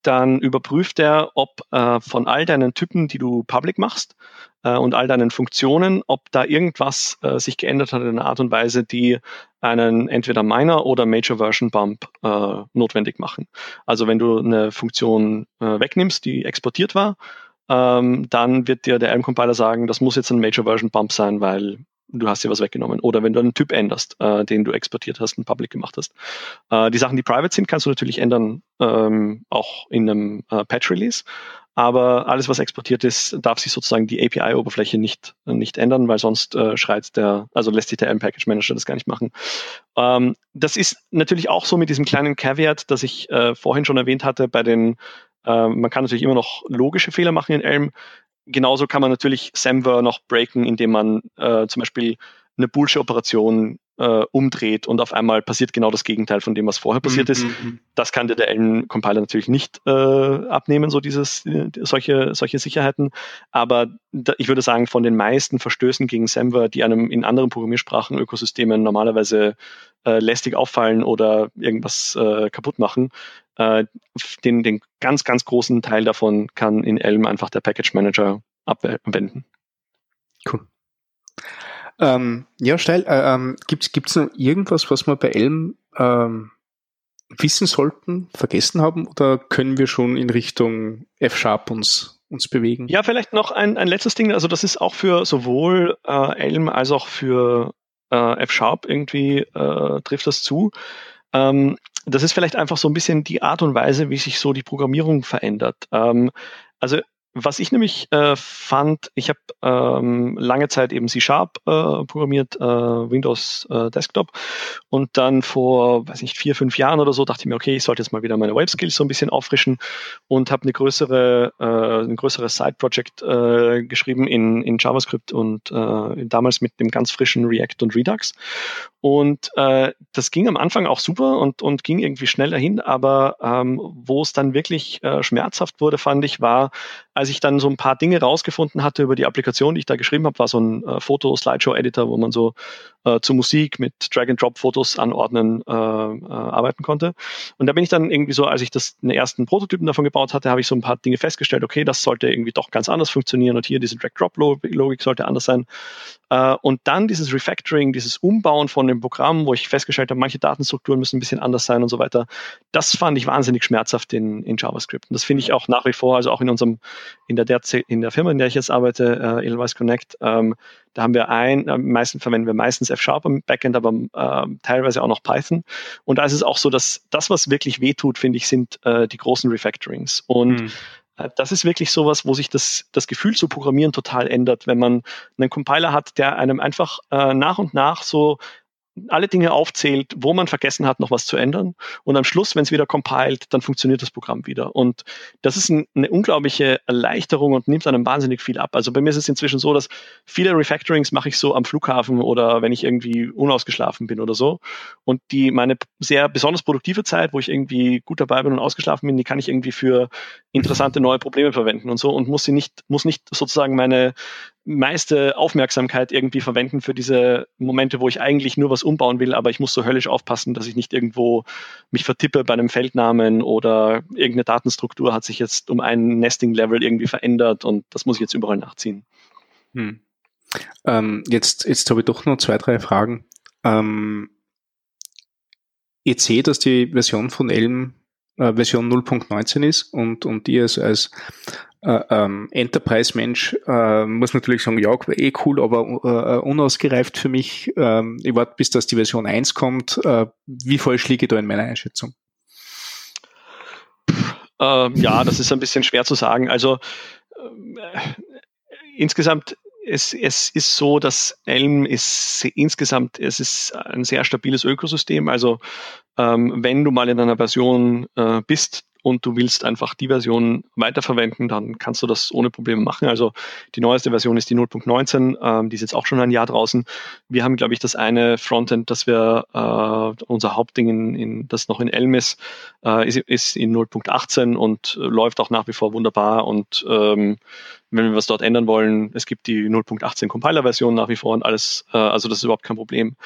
S4: dann überprüft er, ob äh, von all deinen Typen, die du public machst äh, und all deinen Funktionen, ob da irgendwas äh, sich geändert hat in einer Art und Weise, die einen entweder Minor oder Major Version Bump äh, notwendig machen. Also wenn du eine Funktion äh, wegnimmst, die exportiert war, ähm, dann wird dir der Elm-Compiler sagen, das muss jetzt ein Major Version Bump sein, weil du hast dir was weggenommen. Oder wenn du einen Typ änderst, äh, den du exportiert hast und public gemacht hast. Äh, die Sachen, die private sind, kannst du natürlich ändern, ähm, auch in einem äh, Patch-Release. Aber alles, was exportiert ist, darf sich sozusagen die API-Oberfläche nicht, nicht ändern, weil sonst äh, schreit der, also lässt sich der M-Package Manager das gar nicht machen. Ähm, das ist natürlich auch so mit diesem kleinen Caveat, das ich äh, vorhin schon erwähnt hatte bei den ähm, man kann natürlich immer noch logische Fehler machen in Elm. Genauso kann man natürlich Semver noch breaken, indem man äh, zum Beispiel eine boolsche Operation äh, umdreht und auf einmal passiert genau das Gegenteil von dem, was vorher passiert mm -hmm. ist. Mhm, mhm. Das kann dir der Elm-Compiler natürlich nicht äh, abnehmen, so dieses, äh, solche, solche Sicherheiten. Aber da, ich würde sagen, von den meisten Verstößen gegen Semver, die einem in anderen Programmiersprachen, Ökosystemen normalerweise äh, lästig auffallen oder irgendwas äh, kaputt machen, äh, den, den ganz, ganz großen Teil davon kann in Elm einfach der Package Manager abwenden.
S5: Cool. Ähm, ja, steil. Äh, ähm, Gibt es noch irgendwas, was wir bei Elm ähm, wissen sollten, vergessen haben oder können wir schon in Richtung F-Sharp uns, uns bewegen?
S4: Ja, vielleicht noch ein, ein letztes Ding. Also das ist auch für sowohl äh, Elm als auch für äh, F-Sharp irgendwie äh, trifft das zu. Ähm, das ist vielleicht einfach so ein bisschen die Art und Weise, wie sich so die Programmierung verändert. Ähm, also was ich nämlich äh, fand, ich habe ähm, lange Zeit eben C-Sharp äh, programmiert, äh, Windows äh, Desktop. Und dann vor, weiß nicht, vier, fünf Jahren oder so dachte ich mir, okay, ich sollte jetzt mal wieder meine Web-Skills so ein bisschen auffrischen und habe eine größere, äh, ein größeres Side-Project äh, geschrieben in, in JavaScript und damals mit dem ganz frischen React und Redux. Und das ging am Anfang auch super und, und ging irgendwie schnell dahin, aber ähm, wo es dann wirklich schmerzhaft wurde, fand ich, war, als ich dann so ein paar Dinge rausgefunden hatte über die Applikation, die ich da geschrieben habe, war so ein äh, Foto-Slideshow-Editor, wo man so äh, zu Musik mit Drag-and-Drop-Fotos anordnen äh, äh, arbeiten konnte. Und da bin ich dann irgendwie so, als ich das den ersten Prototypen davon gebaut hatte, habe ich so ein paar Dinge festgestellt, okay, das sollte irgendwie doch ganz anders funktionieren und hier diese Drag-Drop-Logik sollte anders sein. Äh, und dann dieses Refactoring, dieses Umbauen von dem Programm, wo ich festgestellt habe, manche Datenstrukturen müssen ein bisschen anders sein und so weiter, das fand ich wahnsinnig schmerzhaft in, in JavaScript. Und das finde ich auch nach wie vor, also auch in unserem, in der, der in der Firma, in der ich jetzt arbeite, äh, Edelweiss Connect, ähm, da haben wir ein, äh, meistens verwenden wir meistens F-Sharp im Backend, aber äh, teilweise auch noch Python. Und da ist es auch so, dass das, was wirklich wehtut, finde ich, sind äh, die großen Refactorings. Und mhm. Das ist wirklich sowas, wo sich das, das Gefühl zu programmieren total ändert, wenn man einen Compiler hat, der einem einfach äh, nach und nach so alle Dinge aufzählt, wo man vergessen hat, noch was zu ändern. Und am Schluss, wenn es wieder compiled, dann funktioniert das Programm wieder. Und das ist ein, eine unglaubliche Erleichterung und nimmt einem wahnsinnig viel ab. Also bei mir ist es inzwischen so, dass viele Refactorings mache ich so am Flughafen oder wenn ich irgendwie unausgeschlafen bin oder so. Und die meine sehr besonders produktive Zeit, wo ich irgendwie gut dabei bin und ausgeschlafen bin, die kann ich irgendwie für interessante neue Probleme verwenden und so und muss sie nicht, muss nicht sozusagen meine meiste Aufmerksamkeit irgendwie verwenden für diese Momente, wo ich eigentlich nur was umbauen will, aber ich muss so höllisch aufpassen, dass ich nicht irgendwo mich vertippe bei einem Feldnamen oder irgendeine Datenstruktur hat sich jetzt um ein Nesting-Level irgendwie verändert und das muss ich jetzt überall nachziehen. Hm.
S5: Ähm, jetzt, jetzt habe ich doch noch zwei, drei Fragen. Ähm, ich sehe, dass die Version von Elm äh, Version 0.19 ist und, und die als, als äh, ähm, Enterprise-Mensch äh, muss natürlich sagen, ja, eh cool, aber äh, unausgereift für mich. Ähm, ich warte, bis das die Version 1 kommt. Äh, wie falsch liege ich da in meiner Einschätzung?
S4: Ähm, ja, das ist ein bisschen schwer zu sagen. Also äh, insgesamt es, es ist so, dass Elm ist insgesamt, es ist ein sehr stabiles Ökosystem. Also ähm, wenn du mal in einer Version äh, bist, und du willst einfach die Version weiterverwenden, dann kannst du das ohne Probleme machen. Also die neueste Version ist die 0.19, ähm, die ist jetzt auch schon ein Jahr draußen. Wir haben, glaube ich, das eine Frontend, das wir, äh, unser Hauptding, in, in, das noch in Elm ist, äh, ist, ist in 0.18 und äh, läuft auch nach wie vor wunderbar. Und ähm, wenn wir was dort ändern wollen, es gibt die 0.18 Compiler-Version nach wie vor und alles, äh, also das ist überhaupt kein Problem.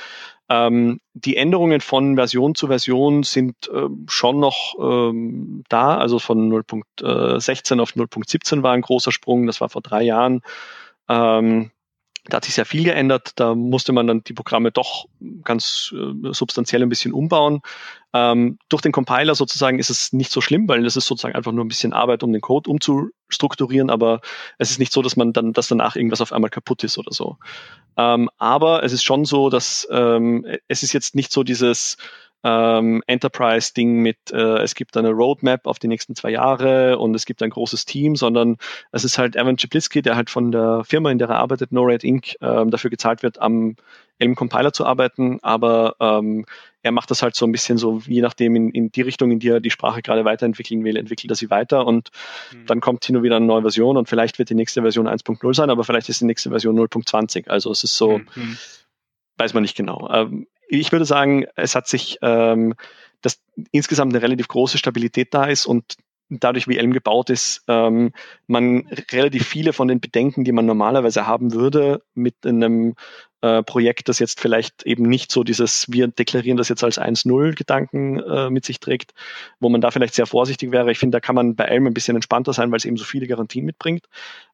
S4: Ähm, die Änderungen von Version zu Version sind äh, schon noch ähm, da. Also von 0.16 auf 0.17 war ein großer Sprung. Das war vor drei Jahren. Ähm, da hat sich sehr viel geändert. Da musste man dann die Programme doch ganz äh, substanziell ein bisschen umbauen. Ähm, durch den Compiler sozusagen ist es nicht so schlimm, weil es ist sozusagen einfach nur ein bisschen Arbeit, um den Code umzustrukturieren, aber es ist nicht so, dass man dann, dass danach irgendwas auf einmal kaputt ist oder so. Ähm, aber es ist schon so, dass ähm, es ist jetzt nicht so dieses ähm, Enterprise-Ding mit, äh, es gibt eine Roadmap auf die nächsten zwei Jahre und es gibt ein großes Team, sondern es ist halt Evan Czeplitzky, der halt von der Firma, in der er arbeitet, NoRed Inc., ähm, dafür gezahlt wird, am Elm Compiler zu arbeiten, aber ähm, er macht das halt so ein bisschen so, je nachdem in, in die Richtung, in die er die Sprache gerade weiterentwickeln will, entwickelt er sie weiter und mhm. dann kommt hin und wieder eine neue Version und vielleicht wird die nächste Version 1.0 sein, aber vielleicht ist die nächste Version 0.20. Also es ist so, mhm. weiß man nicht genau. Ähm, ich würde sagen, es hat sich, ähm, dass insgesamt eine relativ große Stabilität da ist und dadurch, wie Elm gebaut ist, ähm, man relativ viele von den Bedenken, die man normalerweise haben würde, mit einem äh, Projekt, das jetzt vielleicht eben nicht so dieses, wir deklarieren das jetzt als 1-0 Gedanken äh, mit sich trägt, wo man da vielleicht sehr vorsichtig wäre. Ich finde, da kann man bei Elm ein bisschen entspannter sein, weil es eben so viele Garantien mitbringt.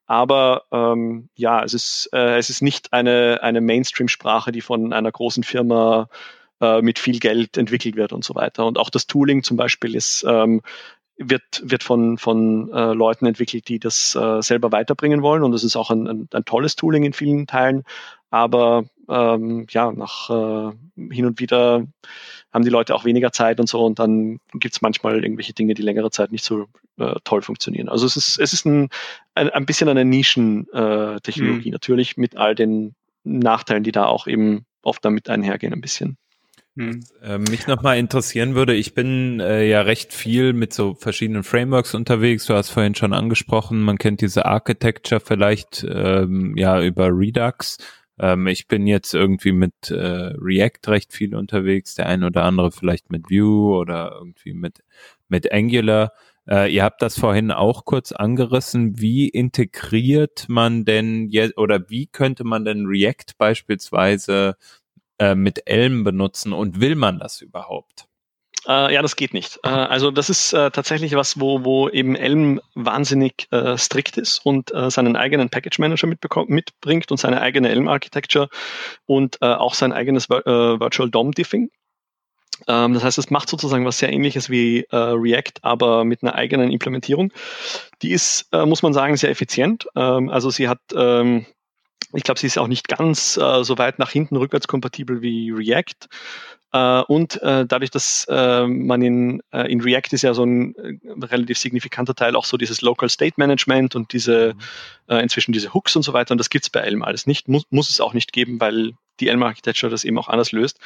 S4: Aber ähm, ja, es ist, äh, es ist nicht eine, eine Mainstream-Sprache, die von einer großen Firma äh, mit viel Geld entwickelt wird und so weiter. Und auch das Tooling zum Beispiel ist ähm, wird, wird von, von äh, Leuten entwickelt, die das äh, selber weiterbringen wollen. Und das ist auch ein, ein, ein tolles Tooling in vielen Teilen. Aber ähm, ja, nach äh, hin und wieder haben die Leute auch weniger Zeit und so und dann gibt es manchmal irgendwelche Dinge, die längere Zeit nicht so äh, toll funktionieren. Also es ist, es ist ein, ein, ein bisschen eine Nischen-Technologie, äh, mhm. natürlich mit all den Nachteilen, die da auch eben oft damit einhergehen, ein bisschen.
S3: Hm. Mich nochmal interessieren würde, ich bin äh, ja recht viel mit so verschiedenen Frameworks unterwegs. Du hast vorhin schon angesprochen, man kennt diese Architecture vielleicht ähm, ja über Redux. Ähm, ich bin jetzt irgendwie mit äh, React recht viel unterwegs, der ein oder andere vielleicht mit Vue oder irgendwie mit, mit Angular. Äh, ihr habt das vorhin auch kurz angerissen. Wie integriert man denn jetzt oder wie könnte man denn React beispielsweise äh, mit Elm benutzen und will man das überhaupt?
S4: Äh, ja, das geht nicht. Äh, also das ist äh, tatsächlich was, wo, wo eben Elm wahnsinnig äh, strikt ist und äh, seinen eigenen Package Manager mitbringt und seine eigene Elm Architecture und äh, auch sein eigenes Virtual DOM Diffing. Ähm, das heißt, es macht sozusagen was sehr ähnliches wie React, aber mit einer eigenen Implementierung. Die ist, muss man sagen, sehr effizient. Ähm, also sie hat ähm, ich glaube, sie ist auch nicht ganz äh, so weit nach hinten rückwärtskompatibel wie React. Uh, und uh, dadurch, dass uh, man in, in React ist ja so ein relativ signifikanter Teil auch so dieses Local State Management und diese mhm. inzwischen diese Hooks und so weiter. Und das gibt's bei Elm alles nicht. Muss, muss es auch nicht geben, weil die Elm Architecture das eben auch anders löst.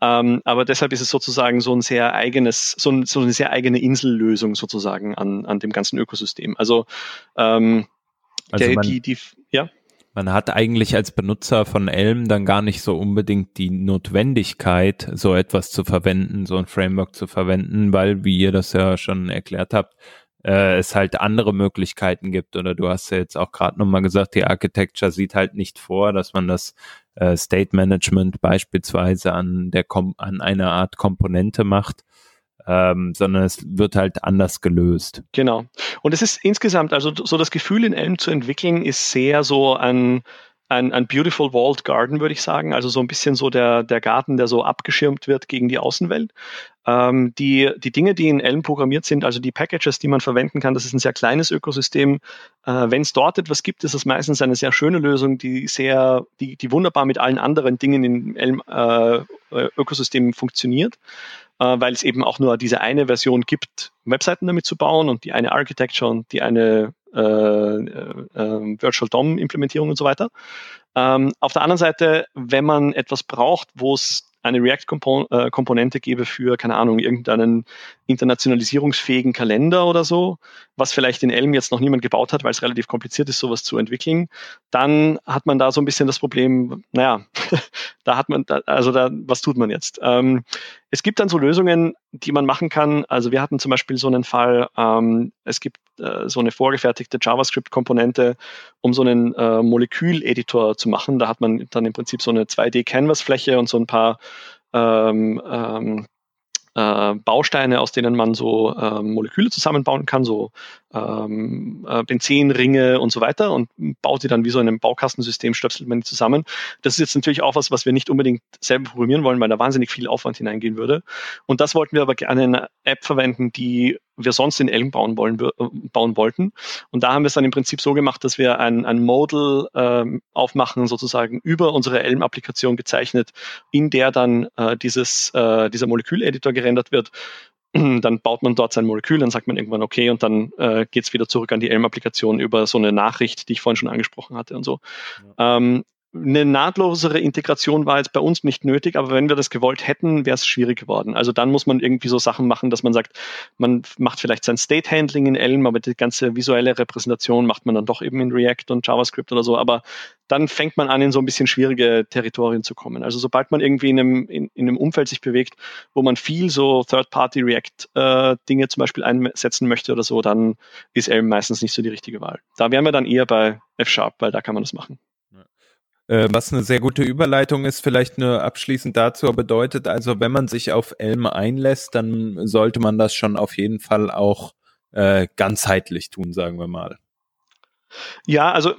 S4: Ja. Ähm, aber deshalb ist es sozusagen so ein sehr eigenes, so, ein, so eine sehr eigene Insellösung sozusagen an, an dem ganzen Ökosystem. Also, ähm,
S3: also der, die, die. Man hat eigentlich als Benutzer von Elm dann gar nicht so unbedingt die Notwendigkeit, so etwas zu verwenden, so ein Framework zu verwenden, weil, wie ihr das ja schon erklärt habt, äh, es halt andere Möglichkeiten gibt. Oder du hast ja jetzt auch gerade nochmal gesagt, die Architecture sieht halt nicht vor, dass man das äh, State Management beispielsweise an der Kom an einer Art Komponente macht, ähm, sondern es wird halt anders gelöst.
S4: Genau. Und es ist insgesamt, also so das Gefühl in Elm zu entwickeln, ist sehr so ein, ein, ein Beautiful Walled Garden, würde ich sagen. Also so ein bisschen so der, der Garten, der so abgeschirmt wird gegen die Außenwelt. Ähm, die, die Dinge, die in Elm programmiert sind, also die Packages, die man verwenden kann, das ist ein sehr kleines Ökosystem. Äh, Wenn es dort etwas gibt, ist es meistens eine sehr schöne Lösung, die sehr, die, die wunderbar mit allen anderen Dingen im Elm äh, Ökosystem funktioniert äh, weil es eben auch nur diese eine Version gibt, Webseiten damit zu bauen und die eine Architecture und die eine äh, äh, ähm, Virtual DOM-Implementierung und so weiter. Ähm, auf der anderen Seite, wenn man etwas braucht, wo es eine React-Komponente gebe für, keine Ahnung, irgendeinen internationalisierungsfähigen Kalender oder so, was vielleicht in Elm jetzt noch niemand gebaut hat, weil es relativ kompliziert ist, sowas zu entwickeln, dann hat man da so ein bisschen das Problem, naja, da hat man, da, also da, was tut man jetzt? Ähm, es gibt dann so Lösungen, die man machen kann. Also wir hatten zum Beispiel so einen Fall, ähm, es gibt äh, so eine vorgefertigte JavaScript-Komponente, um so einen äh, Moleküleditor zu machen. Da hat man dann im Prinzip so eine 2D-Canvas-Fläche und so ein paar ähm, ähm, äh, Bausteine, aus denen man so äh, Moleküle zusammenbauen kann, so ähm, äh, Benzenringe und so weiter und baut die dann wie so in einem Baukastensystem, stöpselt man die zusammen. Das ist jetzt natürlich auch was, was wir nicht unbedingt selber programmieren wollen, weil da wahnsinnig viel Aufwand hineingehen würde. Und das wollten wir aber gerne in einer App verwenden, die wir sonst in Elm bauen, wollen, äh, bauen wollten. Und da haben wir es dann im Prinzip so gemacht, dass wir ein, ein Modal ähm, aufmachen, sozusagen über unsere Elm-Applikation gezeichnet, in der dann äh, dieses, äh, dieser Moleküleditor gerendert wird dann baut man dort sein Molekül, dann sagt man irgendwann okay und dann äh, geht es wieder zurück an die Elm-Applikation über so eine Nachricht, die ich vorhin schon angesprochen hatte und so. Ja. Ähm, eine nahtlosere Integration war jetzt bei uns nicht nötig, aber wenn wir das gewollt hätten, wäre es schwierig geworden. Also dann muss man irgendwie so Sachen machen, dass man sagt, man macht vielleicht sein State Handling in Elm, aber die ganze visuelle Repräsentation macht man dann doch eben in React und JavaScript oder so. Aber dann fängt man an, in so ein bisschen schwierige Territorien zu kommen. Also sobald man irgendwie in einem, in, in einem Umfeld sich bewegt, wo man viel so Third-Party-React-Dinge äh, zum Beispiel einsetzen möchte oder so, dann ist Elm meistens nicht so die richtige Wahl. Da wären wir dann eher bei F-Sharp, weil da kann man das machen.
S3: Äh, was eine sehr gute Überleitung ist, vielleicht nur abschließend dazu bedeutet, also wenn man sich auf Elm einlässt, dann sollte man das schon auf jeden Fall auch äh, ganzheitlich tun, sagen wir mal.
S4: Ja, also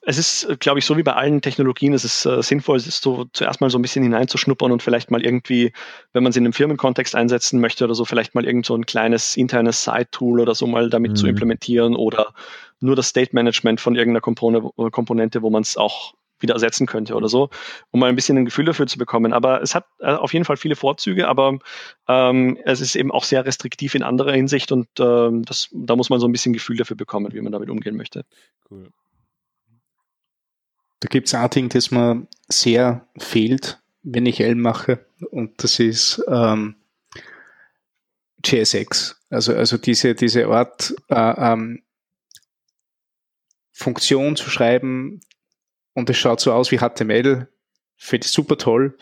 S4: es ist, glaube ich, so wie bei allen Technologien, es ist äh, sinnvoll, es ist so zuerst mal so ein bisschen hineinzuschnuppern und vielleicht mal irgendwie, wenn man es in einem Firmenkontext einsetzen möchte oder so, vielleicht mal irgend so ein kleines internes Side-Tool oder so mal damit mhm. zu implementieren oder nur das State Management von irgendeiner Komponente, wo man es auch wieder ersetzen könnte oder so, um mal ein bisschen ein Gefühl dafür zu bekommen. Aber es hat äh, auf jeden Fall viele Vorzüge, aber ähm, es ist eben auch sehr restriktiv in anderer Hinsicht und ähm, das, da muss man so ein bisschen Gefühl dafür bekommen, wie man damit umgehen möchte. Cool.
S5: Da gibt es ein Ding, das mir sehr fehlt, wenn ich L mache, und das ist ähm, JSX. Also, also diese, diese Art, äh, ähm, Funktion zu schreiben, und es schaut so aus wie HTML. Finde ich super toll.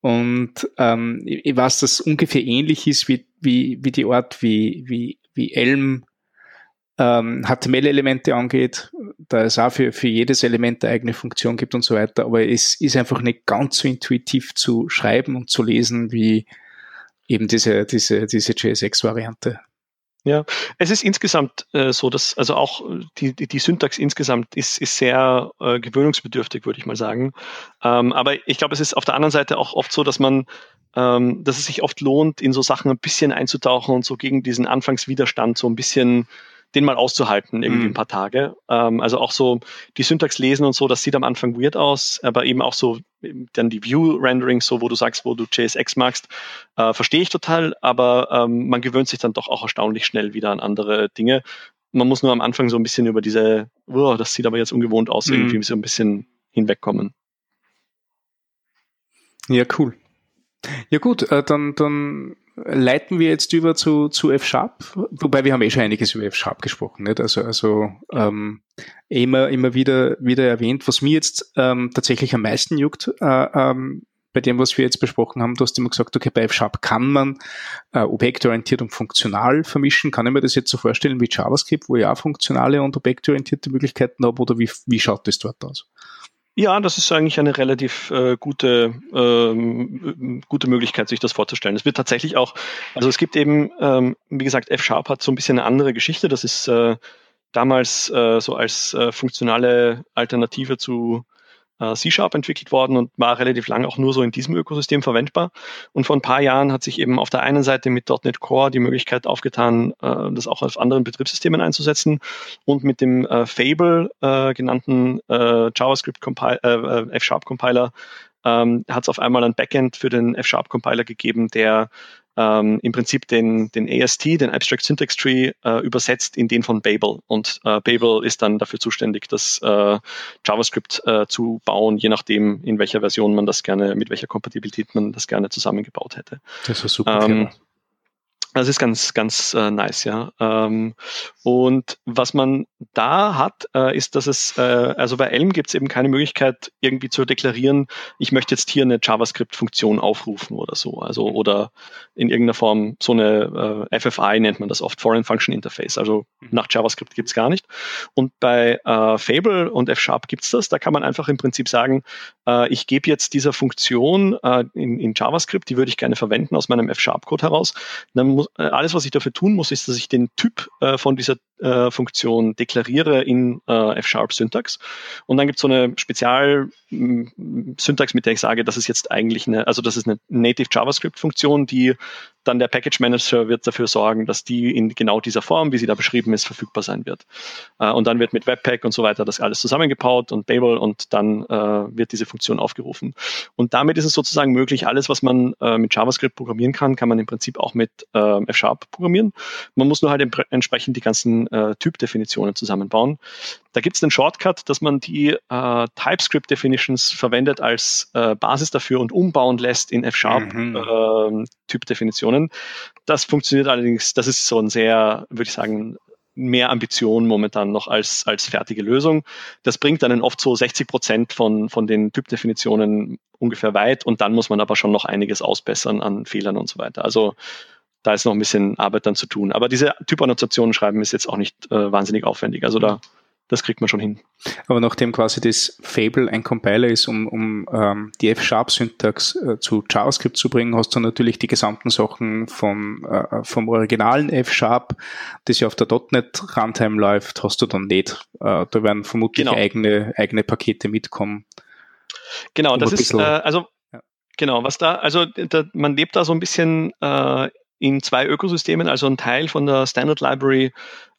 S5: Und ähm, ich weiß, dass ungefähr ähnlich ist wie, wie, wie die Art, wie, wie, wie Elm ähm, HTML-Elemente angeht, da es auch für, für jedes Element eine eigene Funktion gibt und so weiter. Aber es ist einfach nicht ganz so intuitiv zu schreiben und zu lesen wie eben diese, diese, diese JSX-Variante.
S4: Ja, es ist insgesamt äh, so, dass also auch die, die, die Syntax insgesamt ist, ist sehr äh, gewöhnungsbedürftig, würde ich mal sagen. Ähm, aber ich glaube, es ist auf der anderen Seite auch oft so, dass man, ähm, dass es sich oft lohnt, in so Sachen ein bisschen einzutauchen und so gegen diesen Anfangswiderstand so ein bisschen den mal auszuhalten, irgendwie mhm. ein paar Tage. Ähm, also auch so die Syntax lesen und so, das sieht am Anfang weird aus, aber eben auch so dann die View-Renderings, so wo du sagst, wo du JSX magst, äh, verstehe ich total, aber ähm, man gewöhnt sich dann doch auch erstaunlich schnell wieder an andere Dinge. Man muss nur am Anfang so ein bisschen über diese, oh, das sieht aber jetzt ungewohnt aus, mhm. irgendwie so ein bisschen hinwegkommen.
S5: Ja, cool. Ja gut, äh, dann, dann leiten wir jetzt über zu, zu F-Sharp, wobei wir haben eh schon einiges über F-Sharp gesprochen, nicht? Also, also ähm, immer, immer wieder, wieder erwähnt, was mir jetzt ähm, tatsächlich am meisten juckt, äh, ähm, bei dem, was wir jetzt besprochen haben, du hast immer gesagt, okay, bei F-Sharp kann man äh, objektorientiert und funktional vermischen. Kann ich mir das jetzt so vorstellen wie JavaScript, wo ich auch funktionale und objektorientierte Möglichkeiten habe, oder wie, wie schaut das dort aus?
S4: Ja, das ist eigentlich eine relativ äh, gute, ähm, gute Möglichkeit, sich das vorzustellen. Es wird tatsächlich auch, also es gibt eben, ähm, wie gesagt, F-Sharp hat so ein bisschen eine andere Geschichte. Das ist äh, damals äh, so als äh, funktionale Alternative zu C-Sharp entwickelt worden und war relativ lang auch nur so in diesem Ökosystem verwendbar. Und vor ein paar Jahren hat sich eben auf der einen Seite mit .NET Core die Möglichkeit aufgetan, äh, das auch auf anderen Betriebssystemen einzusetzen und mit dem äh, Fable äh, genannten äh, JavaScript Compiler, äh, F-Sharp Compiler ähm, hat es auf einmal ein Backend für den F-Sharp Compiler gegeben, der ähm, im Prinzip den, den AST, den Abstract Syntax Tree, äh, übersetzt in den von Babel. Und äh, Babel ist dann dafür zuständig, das äh, JavaScript äh, zu bauen, je nachdem, in welcher Version man das gerne, mit welcher Kompatibilität man das gerne zusammengebaut hätte.
S5: Das ist super.
S4: Ähm, das ist ganz, ganz äh, nice, ja. Ähm, und was man da hat, äh, ist, dass es, äh, also bei Elm gibt es eben keine Möglichkeit, irgendwie zu deklarieren, ich möchte jetzt hier eine JavaScript-Funktion aufrufen oder so. Also oder in irgendeiner Form so eine äh, FFI nennt man das oft, Foreign Function Interface. Also mhm. nach JavaScript gibt es gar nicht. Und bei äh, Fable und F-Sharp gibt es das. Da kann man einfach im Prinzip sagen, äh, ich gebe jetzt dieser Funktion in, in JavaScript, die würde ich gerne verwenden aus meinem F-Sharp-Code heraus. Dann muss, äh, alles, was ich dafür tun muss, ist, dass ich den Typ äh, von dieser Funktion deklariere in äh, F-Sharp-Syntax. Und dann gibt es so eine Spezial-Syntax, mit der ich sage, das ist jetzt eigentlich eine, also das ist eine Native JavaScript-Funktion, die dann der Package Manager wird dafür sorgen, dass die in genau dieser Form, wie sie da beschrieben ist, verfügbar sein wird. Äh, und dann wird mit Webpack und so weiter das alles zusammengebaut und Babel und dann äh, wird diese Funktion aufgerufen. Und damit ist es sozusagen möglich, alles, was man mit JavaScript programmieren kann, kann man im Prinzip auch mit äh, F-Sharp programmieren. Man muss nur halt entsprechend die ganzen äh, Typdefinitionen zusammenbauen. Da gibt es einen Shortcut, dass man die äh, TypeScript Definitions verwendet als äh, Basis dafür und umbauen lässt in F-Sharp mhm. äh, Typdefinitionen. Das funktioniert allerdings, das ist so ein sehr, würde ich sagen, mehr Ambition momentan noch als, als fertige Lösung. Das bringt dann oft so 60 Prozent von, von den Typdefinitionen ungefähr weit und dann muss man aber schon noch einiges ausbessern an Fehlern und so weiter. Also da ist noch ein bisschen Arbeit dann zu tun. Aber diese Typannotationen schreiben ist jetzt auch nicht äh, wahnsinnig aufwendig. Also da das kriegt man schon hin.
S5: Aber nachdem quasi das Fable ein Compiler ist, um, um ähm, die F-Sharp-Syntax äh, zu JavaScript zu bringen, hast du natürlich die gesamten Sachen vom, äh, vom originalen F-Sharp, das ja auf der .NET Runtime läuft, hast du dann nicht. Äh, da werden vermutlich genau. eigene, eigene Pakete mitkommen.
S4: Genau, um das ist, äh, also genau, was da, also da, man lebt da so ein bisschen äh, in zwei Ökosystemen, also ein Teil von der Standard Library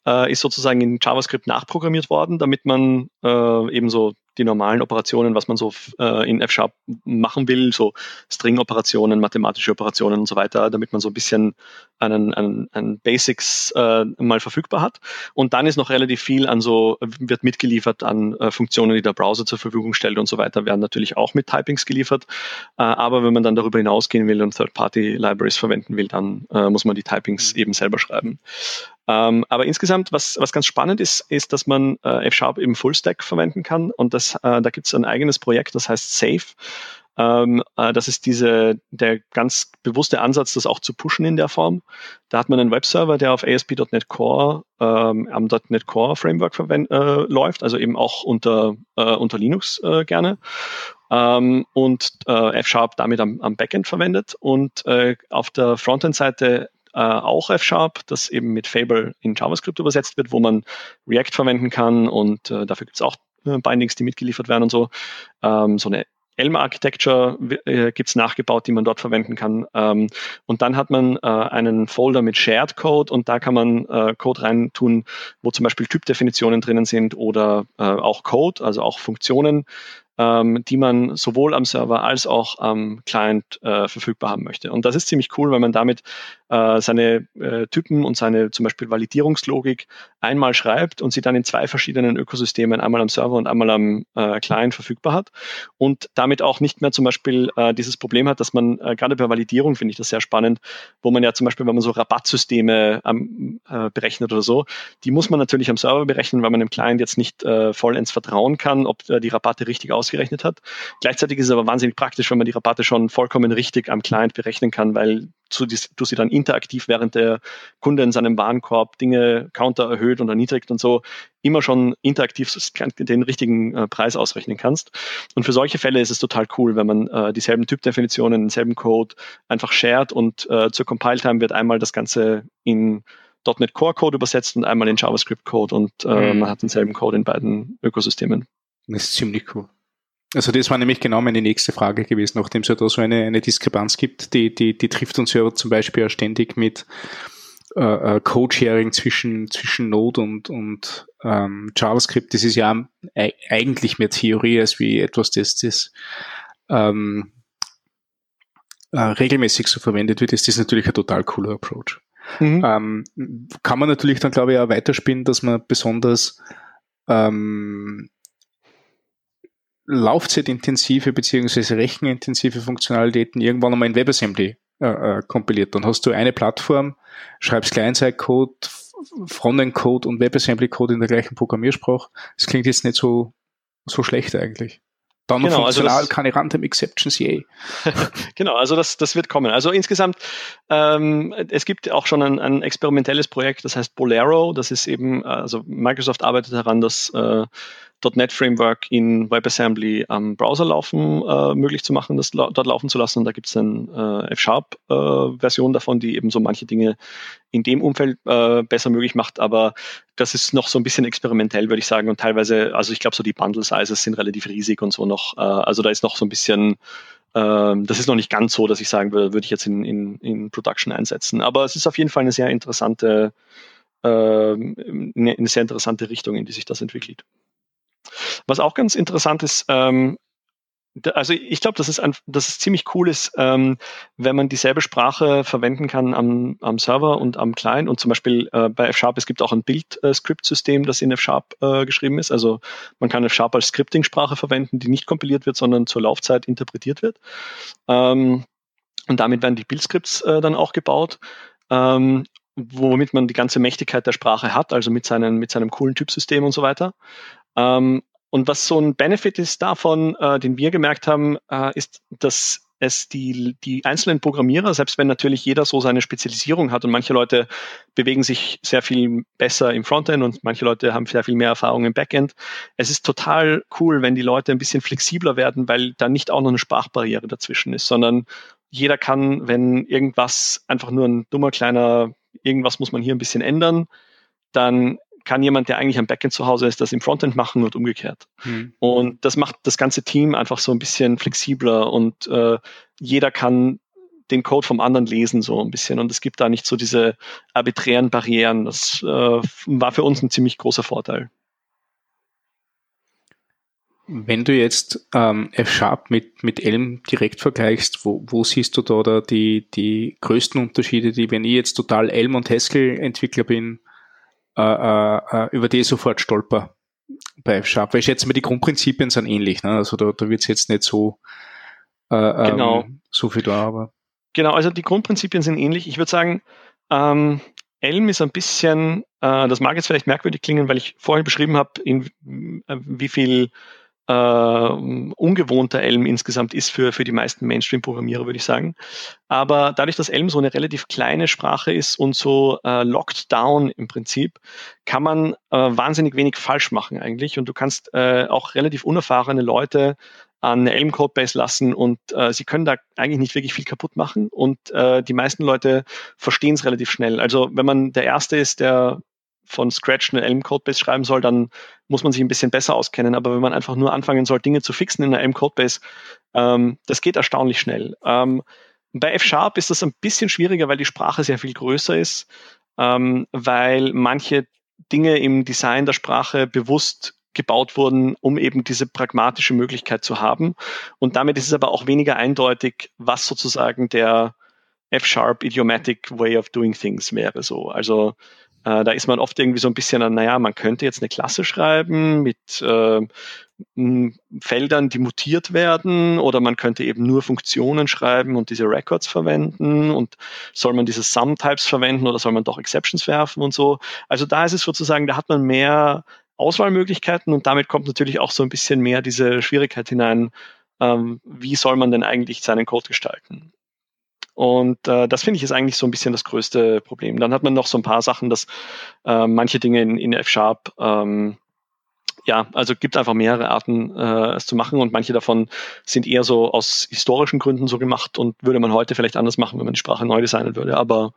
S4: äh, ist sozusagen in JavaScript nachprogrammiert worden, damit man äh, eben so die normalen Operationen, was man so äh, in F-Sharp machen will, so String-Operationen, mathematische Operationen und so weiter, damit man so ein bisschen einen, einen, einen Basics äh, mal verfügbar hat. Und dann ist noch relativ viel an so, wird mitgeliefert an äh, Funktionen, die der Browser zur Verfügung stellt und so weiter, werden natürlich auch mit Typings geliefert. Äh, aber wenn man dann darüber hinausgehen will und Third-Party-Libraries verwenden will, dann äh, muss man die Typings mhm. eben selber schreiben. Ähm, aber insgesamt, was, was ganz spannend ist, ist, dass man äh, F-Sharp im Fullstack verwenden kann. Und das, äh, da gibt es ein eigenes Projekt, das heißt Safe. Ähm, äh, das ist diese, der ganz bewusste Ansatz, das auch zu pushen in der Form. Da hat man einen Webserver, der auf ASP.NET Core ähm, am .NET Core Framework äh, läuft, also eben auch unter, äh, unter Linux äh, gerne. Ähm, und äh, F-Sharp damit am, am Backend verwendet und äh, auf der Frontend-Seite äh, auch F-Sharp, das eben mit Fable in JavaScript übersetzt wird, wo man React verwenden kann und äh, dafür gibt es auch äh, Bindings, die mitgeliefert werden und so. Ähm, so eine Elm Architecture äh, gibt es nachgebaut, die man dort verwenden kann. Ähm, und dann hat man äh, einen Folder mit Shared Code und da kann man äh, Code reintun, wo zum Beispiel Typdefinitionen drinnen sind oder äh, auch Code, also auch Funktionen, ähm, die man sowohl am Server als auch am Client äh, verfügbar haben möchte. Und das ist ziemlich cool, weil man damit äh, seine äh, Typen und seine zum Beispiel Validierungslogik einmal schreibt und sie dann in zwei verschiedenen Ökosystemen, einmal am Server und einmal am äh, Client verfügbar hat und damit auch nicht mehr zum Beispiel äh, dieses Problem hat, dass man äh, gerade bei Validierung finde ich das sehr spannend, wo man ja zum Beispiel, wenn man so Rabattsysteme ähm, äh, berechnet oder so, die muss man natürlich am Server berechnen, weil man dem Client jetzt nicht äh, vollends vertrauen kann, ob er die Rabatte richtig ausgerechnet hat. Gleichzeitig ist es aber wahnsinnig praktisch, wenn man die Rabatte schon vollkommen richtig am Client berechnen kann, weil du, du sie dann interaktiv, während der Kunde in seinem Warenkorb Dinge Counter erhöht und erniedrigt und so, immer schon interaktiv den richtigen äh, Preis ausrechnen kannst. Und für solche Fälle ist es total cool, wenn man äh, dieselben Typdefinitionen, denselben Code einfach shared und äh, zur Compile-Time wird einmal das Ganze in .NET Core Code übersetzt und einmal in JavaScript Code und äh, mhm. man hat denselben Code in beiden Ökosystemen.
S5: Das ist ziemlich cool. Also das war nämlich genau meine nächste Frage gewesen, nachdem es ja da so eine, eine Diskrepanz gibt, die, die, die trifft uns ja zum Beispiel ja ständig mit äh, äh, Code-Sharing zwischen, zwischen Node und, und ähm, JavaScript. Das ist ja eigentlich mehr Theorie als wie etwas, das, das ähm, äh, regelmäßig so verwendet wird, ist das natürlich ein total cooler Approach. Mhm. Ähm, kann man natürlich dann, glaube ich, auch weiterspielen, dass man besonders ähm, laufzeitintensive beziehungsweise rechenintensive Funktionalitäten irgendwann einmal in WebAssembly äh, äh, kompiliert. Dann hast du eine Plattform, schreibst Client-Side-Code, Frontend-Code und WebAssembly-Code in der gleichen Programmiersprache. Das klingt jetzt nicht so, so schlecht eigentlich. Dann genau, also funktional also keine Random Exceptions, yay.
S4: genau, also das, das wird kommen. Also insgesamt, ähm, es gibt auch schon ein, ein experimentelles Projekt, das heißt Bolero. Das ist eben, also Microsoft arbeitet daran, dass äh, .NET Framework in WebAssembly am Browser laufen, äh, möglich zu machen, das la dort laufen zu lassen. Und da gibt es eine äh, F-Sharp-Version äh, davon, die eben so manche Dinge in dem Umfeld äh, besser möglich macht. Aber das ist noch so ein bisschen experimentell, würde ich sagen. Und teilweise, also ich glaube, so die Bundle-Sizes sind relativ riesig und so noch. Äh, also da ist noch so ein bisschen ähm, das ist noch nicht ganz so, dass ich sagen würde, würde ich jetzt in, in, in Production einsetzen. Aber es ist auf jeden Fall eine sehr interessante, äh, eine sehr interessante Richtung, in die sich das entwickelt. Was auch ganz interessant ist, ähm, also ich glaube, dass es, ein, dass es ziemlich cool ist, ähm, wenn man dieselbe Sprache verwenden kann am, am Server und am Client. Und zum Beispiel äh, bei F-Sharp, es gibt auch ein Bild-Script-System, das in F-Sharp äh, geschrieben ist. Also man kann F-Sharp als Scripting-Sprache verwenden, die nicht kompiliert wird, sondern zur Laufzeit interpretiert wird. Ähm, und damit werden die Bildscripts äh, dann auch gebaut. Ähm, womit man die ganze Mächtigkeit der Sprache hat, also mit, seinen, mit seinem coolen Typsystem und so weiter. Ähm, und was so ein Benefit ist davon, äh, den wir gemerkt haben, äh, ist, dass es die, die einzelnen Programmierer, selbst wenn natürlich jeder so seine Spezialisierung hat und manche Leute bewegen sich sehr viel besser im Frontend und manche Leute haben sehr viel mehr Erfahrung im Backend. Es ist total cool, wenn die Leute ein bisschen flexibler werden, weil da nicht auch noch eine Sprachbarriere dazwischen ist, sondern jeder kann, wenn irgendwas einfach nur ein dummer kleiner, irgendwas muss man hier ein bisschen ändern, dann kann jemand, der eigentlich am Backend zu Hause ist, das im Frontend machen und umgekehrt. Mhm. Und das macht das ganze Team einfach so ein bisschen flexibler und äh, jeder kann den Code vom anderen lesen so ein bisschen und es gibt da nicht so diese arbiträren Barrieren. Das äh, war für uns ein ziemlich großer Vorteil.
S5: Wenn du jetzt ähm, F-Sharp mit, mit Elm direkt vergleichst, wo, wo siehst du da, da die, die größten Unterschiede, die, wenn ich jetzt total Elm und Haskell Entwickler bin, äh, äh, äh, über die ich sofort stolper bei F-Sharp. Weil ich schätze mal, die Grundprinzipien sind ähnlich. Ne? Also da, da wird es jetzt nicht so, äh, ähm, genau. Ähm, so viel da, aber.
S4: Genau, also die Grundprinzipien sind ähnlich. Ich würde sagen, ähm, Elm ist ein bisschen, äh, das mag jetzt vielleicht merkwürdig klingen, weil ich vorhin beschrieben habe, in äh, wie viel äh, ungewohnter Elm insgesamt ist für, für die meisten Mainstream-Programmierer, würde ich sagen. Aber dadurch, dass Elm so eine relativ kleine Sprache ist und so äh, locked down im Prinzip, kann man äh, wahnsinnig wenig falsch machen eigentlich. Und du kannst äh, auch relativ unerfahrene Leute an eine Elm Codebase lassen und äh, sie können da eigentlich nicht wirklich viel kaputt machen und äh, die meisten Leute verstehen es relativ schnell. Also wenn man der Erste ist, der von Scratch eine Elm-Codebase schreiben soll, dann muss man sich ein bisschen besser auskennen. Aber wenn man einfach nur anfangen soll, Dinge zu fixen in einer Elm-Codebase, ähm, das geht erstaunlich schnell. Ähm, bei F-Sharp ist das ein bisschen schwieriger, weil die Sprache sehr viel größer ist, ähm, weil manche Dinge im Design der Sprache bewusst gebaut wurden, um eben diese pragmatische Möglichkeit zu haben. Und damit ist es aber auch weniger eindeutig, was sozusagen der F-Sharp Idiomatic Way of Doing Things wäre so. Also äh, da ist man oft irgendwie so ein bisschen an, naja, man könnte jetzt eine Klasse schreiben mit äh, Feldern, die mutiert werden, oder man könnte eben nur Funktionen schreiben und diese Records verwenden und soll man diese Sum-Types verwenden oder soll man doch Exceptions werfen und so. Also da ist es sozusagen, da hat man mehr Auswahlmöglichkeiten und damit kommt natürlich auch so ein bisschen mehr diese Schwierigkeit hinein, ähm, wie soll man denn eigentlich seinen Code gestalten. Und äh, das finde ich ist eigentlich so ein bisschen das größte Problem. Dann hat man noch so ein paar Sachen, dass äh, manche Dinge in, in F-Sharp, ähm, ja, also gibt einfach mehrere Arten, äh, es zu machen und manche davon sind eher so aus historischen Gründen so gemacht und würde man heute vielleicht anders machen, wenn man die Sprache neu designen würde. Aber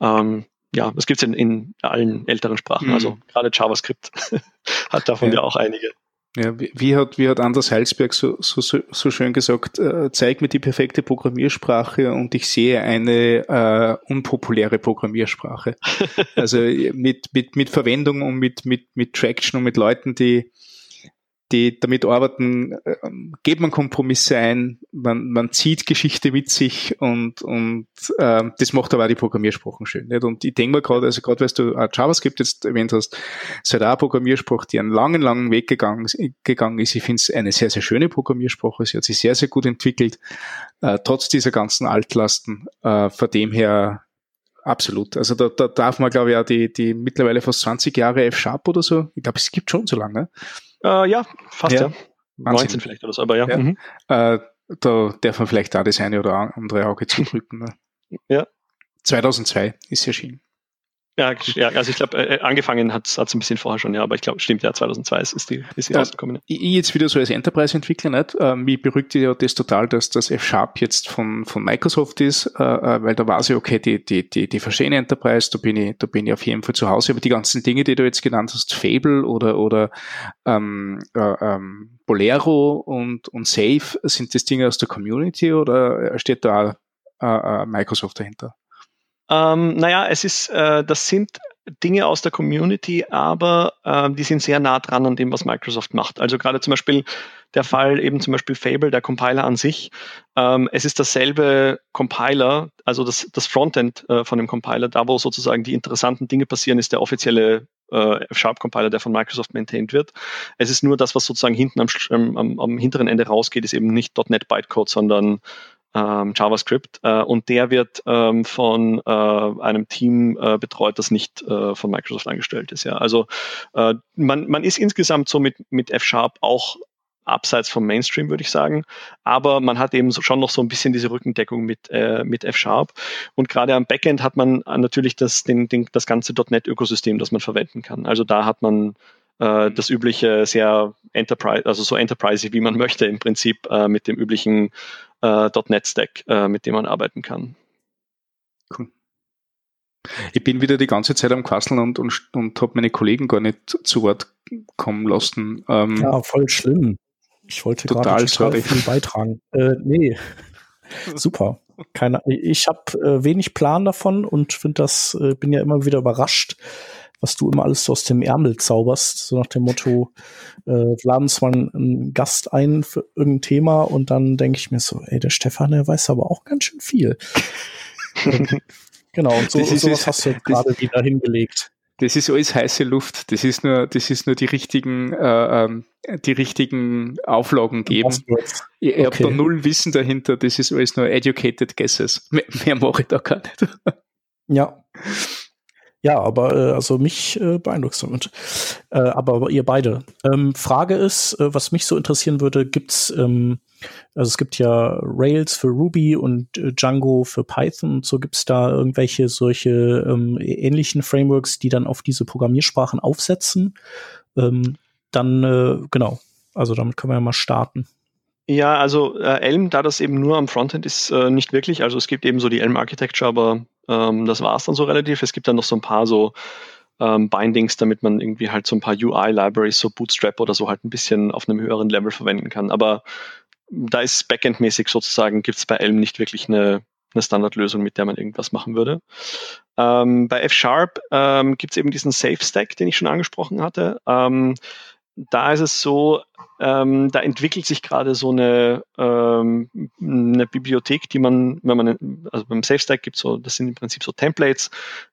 S4: ähm, ja, das gibt es in, in allen älteren Sprachen. Mhm. Also gerade JavaScript hat davon ja. ja auch einige.
S5: Ja, wie, wie, hat, wie hat Anders Heilsberg so, so, so schön gesagt, äh, zeig mir die perfekte Programmiersprache und ich sehe eine äh, unpopuläre Programmiersprache. also mit, mit, mit Verwendung und mit, mit, mit Traction und mit Leuten, die, die damit arbeiten, ähm, geht man Kompromisse ein, man, man zieht Geschichte mit sich und, und äh, das macht aber auch die Programmiersprachen schön. Nicht? Und ich denke mal gerade, also gerade weil du auch JavaScript jetzt erwähnt hast, ist halt auch eine Programmiersprache, die einen langen, langen Weg gegangen, gegangen ist. Ich finde es eine sehr, sehr schöne Programmiersprache. Sie hat sich sehr, sehr gut entwickelt, äh, trotz dieser ganzen Altlasten. Äh, von dem her Absolut. Also da, da darf man, glaube ich, auch die, die mittlerweile fast 20 Jahre F-Sharp oder so, ich glaube, es gibt schon so lange.
S4: Äh, ja, fast ja. ja. 19 vielleicht oder so, aber ja. ja. Mhm.
S5: Äh, da darf man vielleicht da das eine oder andere Auge zudrücken. Ne?
S4: ja.
S5: 2002 ist erschienen.
S4: Ja, ja, also ich glaube, äh, angefangen hat es ein bisschen vorher schon, ja, aber ich glaube, stimmt, ja, 2002 ist, ist die, ist die
S5: ja, rausgekommen. Ich jetzt wieder so als Enterprise-Entwickler nicht, äh, mich beruhigt ja das total, dass das F-Sharp jetzt von, von Microsoft ist, äh, äh, weil da weiß ich, okay, die, die, die, die verstehen Enterprise, da bin ich, da bin ich auf jeden Fall zu Hause, aber die ganzen Dinge, die du jetzt genannt hast, Fable oder, oder ähm, äh, ähm, Bolero und, und Safe, sind das Dinge aus der Community oder steht da äh, äh, Microsoft dahinter?
S4: Ähm, naja, es ist, äh, das sind Dinge aus der Community, aber äh, die sind sehr nah dran an dem, was Microsoft macht. Also gerade zum Beispiel der Fall eben zum Beispiel Fable, der Compiler an sich. Ähm, es ist dasselbe Compiler, also das, das Frontend äh, von dem Compiler, da wo sozusagen die interessanten Dinge passieren, ist der offizielle äh, F-Sharp-Compiler, der von Microsoft maintained wird. Es ist nur das, was sozusagen hinten am, am, am hinteren Ende rausgeht, ist eben nicht .NET Bytecode, sondern JavaScript äh, und der wird ähm, von äh, einem Team äh, betreut, das nicht von Microsoft angestellt ist. Ja, also man, man ist insgesamt so mit mit F-Sharp auch abseits vom Mainstream, würde ich sagen. Aber man hat eben so, schon noch so ein bisschen diese Rückendeckung mit, äh, mit F-Sharp. Und gerade am Backend hat man natürlich das, den, den, das ganze .NET-Ökosystem, das man verwenden kann. Also da hat man äh, das übliche sehr Enterprise, also so Enterprise, wie man möchte im Prinzip äh, mit dem üblichen äh, .NET-Stack, äh, mit dem man arbeiten kann.
S5: Cool. Ich bin wieder die ganze Zeit am Quasseln und, und, und habe meine Kollegen gar nicht zu Wort kommen lassen.
S1: Ähm, ja, voll schlimm. Ich wollte gerade total viel beitragen. Äh, nee, super. Keine, ich habe äh, wenig Plan davon und finde das, äh, bin ja immer wieder überrascht, was du immer alles so aus dem Ärmel zauberst, so nach dem Motto, äh, laden zwar einen, Gast ein für irgendein Thema und dann denke ich mir so, ey, der Stefan, der weiß aber auch ganz schön viel. genau, und so, das ist, sowas hast du gerade wieder hingelegt.
S5: Das ist alles heiße Luft. Das ist nur, das ist nur die richtigen, äh, ähm, die richtigen Auflagen geben. Ich, ich okay. habe da null Wissen dahinter. Das ist alles nur educated guesses. Mehr, mehr mache ich da gar nicht.
S1: Ja. Ja, aber äh, also mich äh, beeindruckt damit. Äh, aber, aber ihr beide. Ähm, Frage ist, äh, was mich so interessieren würde, gibt's ähm, also es gibt ja Rails für Ruby und äh, Django für Python und so gibt's da irgendwelche solche ähm, ähnlichen Frameworks, die dann auf diese Programmiersprachen aufsetzen. Ähm, dann äh, genau, also damit können wir ja mal starten.
S4: Ja, also äh, Elm, da das eben nur am Frontend ist, äh, nicht wirklich. Also es gibt eben so die Elm Architecture, aber ähm, das war es dann so relativ. Es gibt dann noch so ein paar so ähm, Bindings, damit man irgendwie halt so ein paar UI-Libraries, so Bootstrap oder so halt ein bisschen auf einem höheren Level verwenden kann. Aber da ist Backend-mäßig sozusagen, gibt es bei Elm nicht wirklich eine, eine Standardlösung, mit der man irgendwas machen würde. Ähm, bei F-Sharp ähm, gibt es eben diesen Safe-Stack, den ich schon angesprochen hatte. Ähm, da ist es so, ähm, da entwickelt sich gerade so eine, ähm, eine Bibliothek, die man, wenn man, also beim SafeStack gibt so, das sind im Prinzip so Templates,